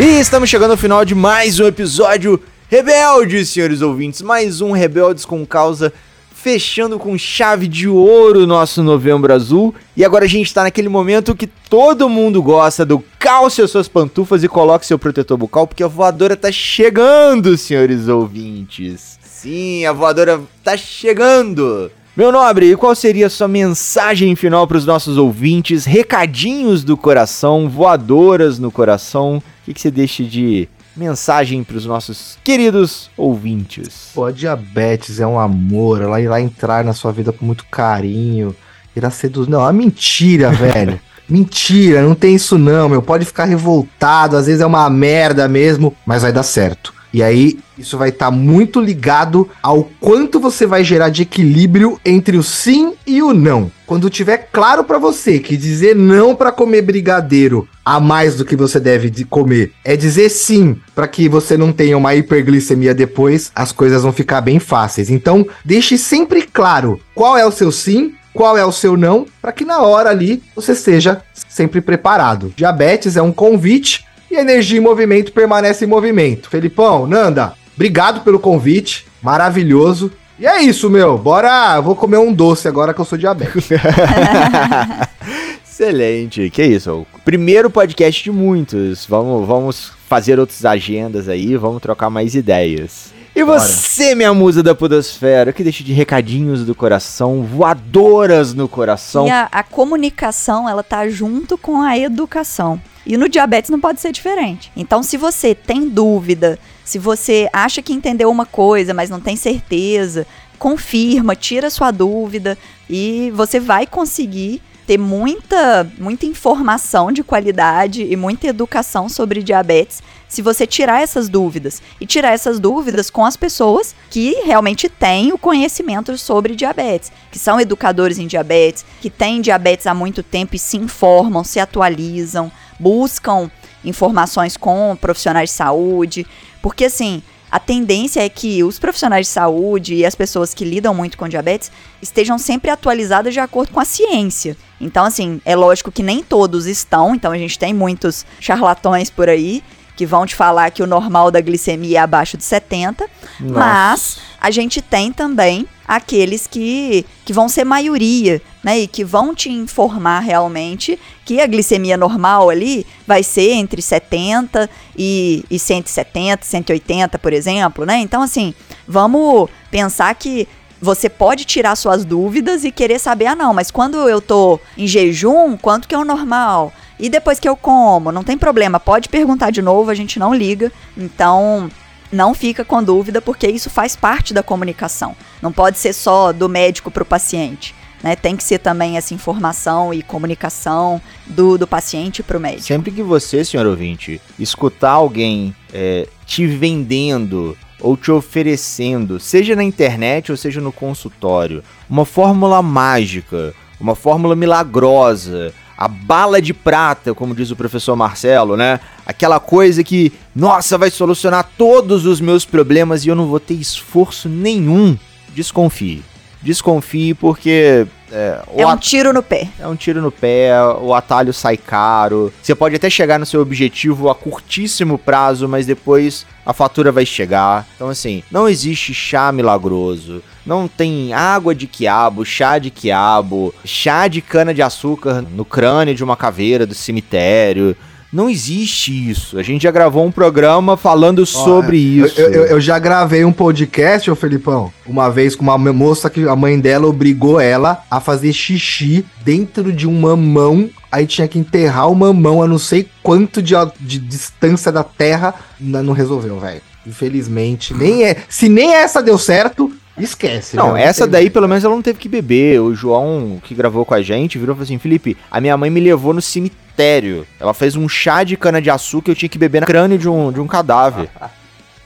E estamos chegando ao final de mais um episódio Rebeldes, senhores ouvintes. Mais um Rebeldes com causa, fechando com chave de ouro nosso Novembro Azul. E agora a gente está naquele momento que todo mundo gosta do calce as suas pantufas e coloque seu protetor bucal, porque a voadora tá chegando, senhores ouvintes. Sim, a voadora tá chegando. Meu nobre, e qual seria a sua mensagem final para os nossos ouvintes? Recadinhos do coração, voadoras no coração que, que você deixa de mensagem para os nossos queridos ouvintes? Pô, a diabetes é um amor, ela irá entrar na sua vida com muito carinho, irá seduzir. Não, é mentira, <laughs> velho. Mentira, não tem isso não, meu. Pode ficar revoltado, às vezes é uma merda mesmo, mas vai dar certo. E aí, isso vai estar tá muito ligado ao quanto você vai gerar de equilíbrio entre o sim e o não. Quando tiver claro para você que dizer não para comer brigadeiro a mais do que você deve de comer é dizer sim para que você não tenha uma hiperglicemia depois, as coisas vão ficar bem fáceis. Então, deixe sempre claro qual é o seu sim qual é o seu não, para que na hora ali você seja sempre preparado. Diabetes é um convite e energia em movimento permanece em movimento. Felipão, Nanda, obrigado pelo convite, maravilhoso. E é isso, meu. Bora, vou comer um doce agora que eu sou diabético. <laughs> Excelente. Que isso, primeiro podcast de muitos. Vamos, vamos fazer outras agendas aí, vamos trocar mais ideias. E você, minha musa da podosfera, que deixa de recadinhos do coração, voadoras no coração. E a, a comunicação, ela tá junto com a educação. E no diabetes não pode ser diferente. Então, se você tem dúvida, se você acha que entendeu uma coisa, mas não tem certeza, confirma, tira sua dúvida e você vai conseguir ter muita, muita informação de qualidade e muita educação sobre diabetes se você tirar essas dúvidas. E tirar essas dúvidas com as pessoas que realmente têm o conhecimento sobre diabetes, que são educadores em diabetes, que têm diabetes há muito tempo e se informam, se atualizam, buscam informações com profissionais de saúde. Porque assim, a tendência é que os profissionais de saúde e as pessoas que lidam muito com diabetes estejam sempre atualizadas de acordo com a ciência. Então, assim, é lógico que nem todos estão, então a gente tem muitos charlatões por aí que vão te falar que o normal da glicemia é abaixo de 70, Nossa. mas a gente tem também aqueles que, que vão ser maioria, né? E que vão te informar realmente que a glicemia normal ali vai ser entre 70 e, e 170, 180, por exemplo, né? Então, assim, vamos pensar que você pode tirar suas dúvidas e querer saber, ah, não, mas quando eu tô em jejum, quanto que é o normal? E depois que eu como, não tem problema, pode perguntar de novo, a gente não liga. Então, não fica com dúvida, porque isso faz parte da comunicação. Não pode ser só do médico para o paciente. Né? Tem que ser também essa informação e comunicação do, do paciente para o médico. Sempre que você, senhor ouvinte, escutar alguém é, te vendendo ou te oferecendo, seja na internet ou seja no consultório, uma fórmula mágica, uma fórmula milagrosa, a bala de prata, como diz o professor Marcelo, né? Aquela coisa que, nossa, vai solucionar todos os meus problemas e eu não vou ter esforço nenhum. Desconfie. Desconfie porque. É, é um tiro no pé. É um tiro no pé, o atalho sai caro. Você pode até chegar no seu objetivo a curtíssimo prazo, mas depois a fatura vai chegar. Então, assim, não existe chá milagroso. Não tem água de quiabo, chá de quiabo, chá de cana de açúcar no crânio de uma caveira do cemitério. Não existe isso. A gente já gravou um programa falando sobre isso. Eu, eu, eu, já gravei um podcast, ô Felipão, uma vez com uma moça que a mãe dela obrigou ela a fazer xixi dentro de um mamão. Aí tinha que enterrar o mamão a não sei quanto de, de distância da terra. Não resolveu, velho. Infelizmente. Nem é. Se nem essa deu certo, Esquece. Não, essa daí pelo menos ela não teve que beber. O João, que gravou com a gente, virou e falou assim: Felipe, a minha mãe me levou no cemitério. Ela fez um chá de cana-de-açúcar eu tinha que beber no crânio de um, de um cadáver. <laughs>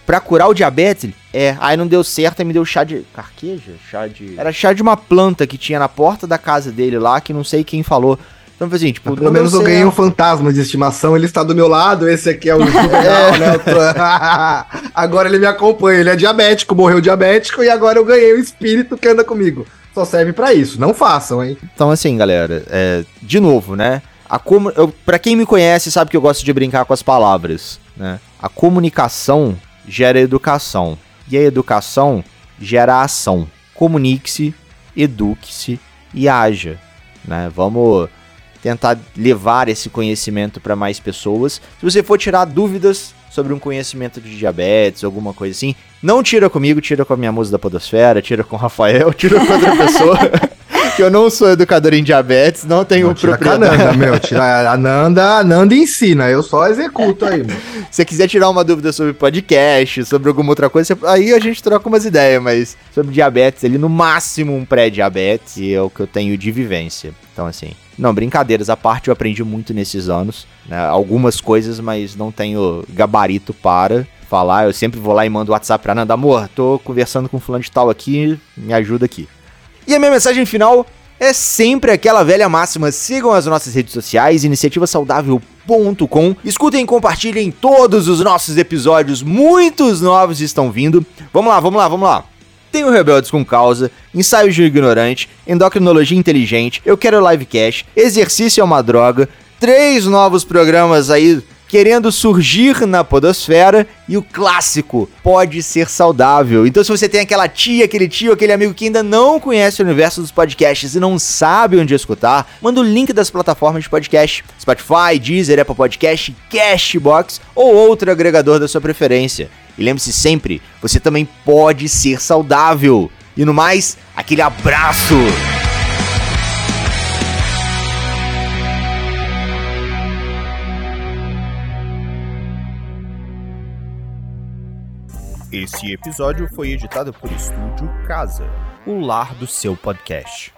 pra curar o diabetes? É, aí não deu certo e me deu chá de. Carqueja? Chá de. Era chá de uma planta que tinha na porta da casa dele lá, que não sei quem falou. Então, assim, tipo, pelo menos eu ganhei um fantasma de estimação, ele está do meu lado, esse aqui é o Juvenal, <laughs> né? <laughs> agora ele me acompanha, ele é diabético, morreu diabético e agora eu ganhei o espírito que anda comigo. Só serve para isso, não façam, hein? Então, assim, galera, é, de novo, né? A com... eu, pra quem me conhece, sabe que eu gosto de brincar com as palavras, né? A comunicação gera educação. E a educação gera ação. Comunique-se, eduque-se e haja. Né? Vamos tentar levar esse conhecimento para mais pessoas. Se você for tirar dúvidas sobre um conhecimento de diabetes, alguma coisa assim, não tira comigo, tira com a minha musa da podosfera, tira com o Rafael, <laughs> tira com outra pessoa. que eu não sou educador em diabetes, não tenho não, tira propriedade. A Nanda, meu, tira a Nanda, a Nanda ensina, eu só executo aí, meu. <laughs> Se você quiser tirar uma dúvida sobre podcast, sobre alguma outra coisa, aí a gente troca umas ideias, mas sobre diabetes, ele no máximo um pré-diabetes, é o que eu tenho de vivência. Então, assim, não, brincadeiras à parte, eu aprendi muito nesses anos. Né? Algumas coisas, mas não tenho gabarito para falar. Eu sempre vou lá e mando WhatsApp pra Nanda, amor, tô conversando com fulano de tal aqui, me ajuda aqui. E a minha mensagem final é sempre aquela velha máxima: sigam as nossas redes sociais, iniciativasaudável.com. Escutem e compartilhem todos os nossos episódios, muitos novos estão vindo. Vamos lá, vamos lá, vamos lá. Tem o Rebeldes com Causa, Ensaios de Ignorante, Endocrinologia Inteligente, Eu Quero Livecast, Exercício é uma Droga, três novos programas aí querendo surgir na podosfera e o clássico pode ser saudável. Então se você tem aquela tia, aquele tio, aquele amigo que ainda não conhece o universo dos podcasts e não sabe onde escutar, manda o link das plataformas de podcast, Spotify, Deezer, Apple Podcast, Cashbox ou outro agregador da sua preferência. E lembre-se sempre, você também pode ser saudável. E no mais, aquele abraço! Esse episódio foi editado por Estúdio Casa, o lar do seu podcast.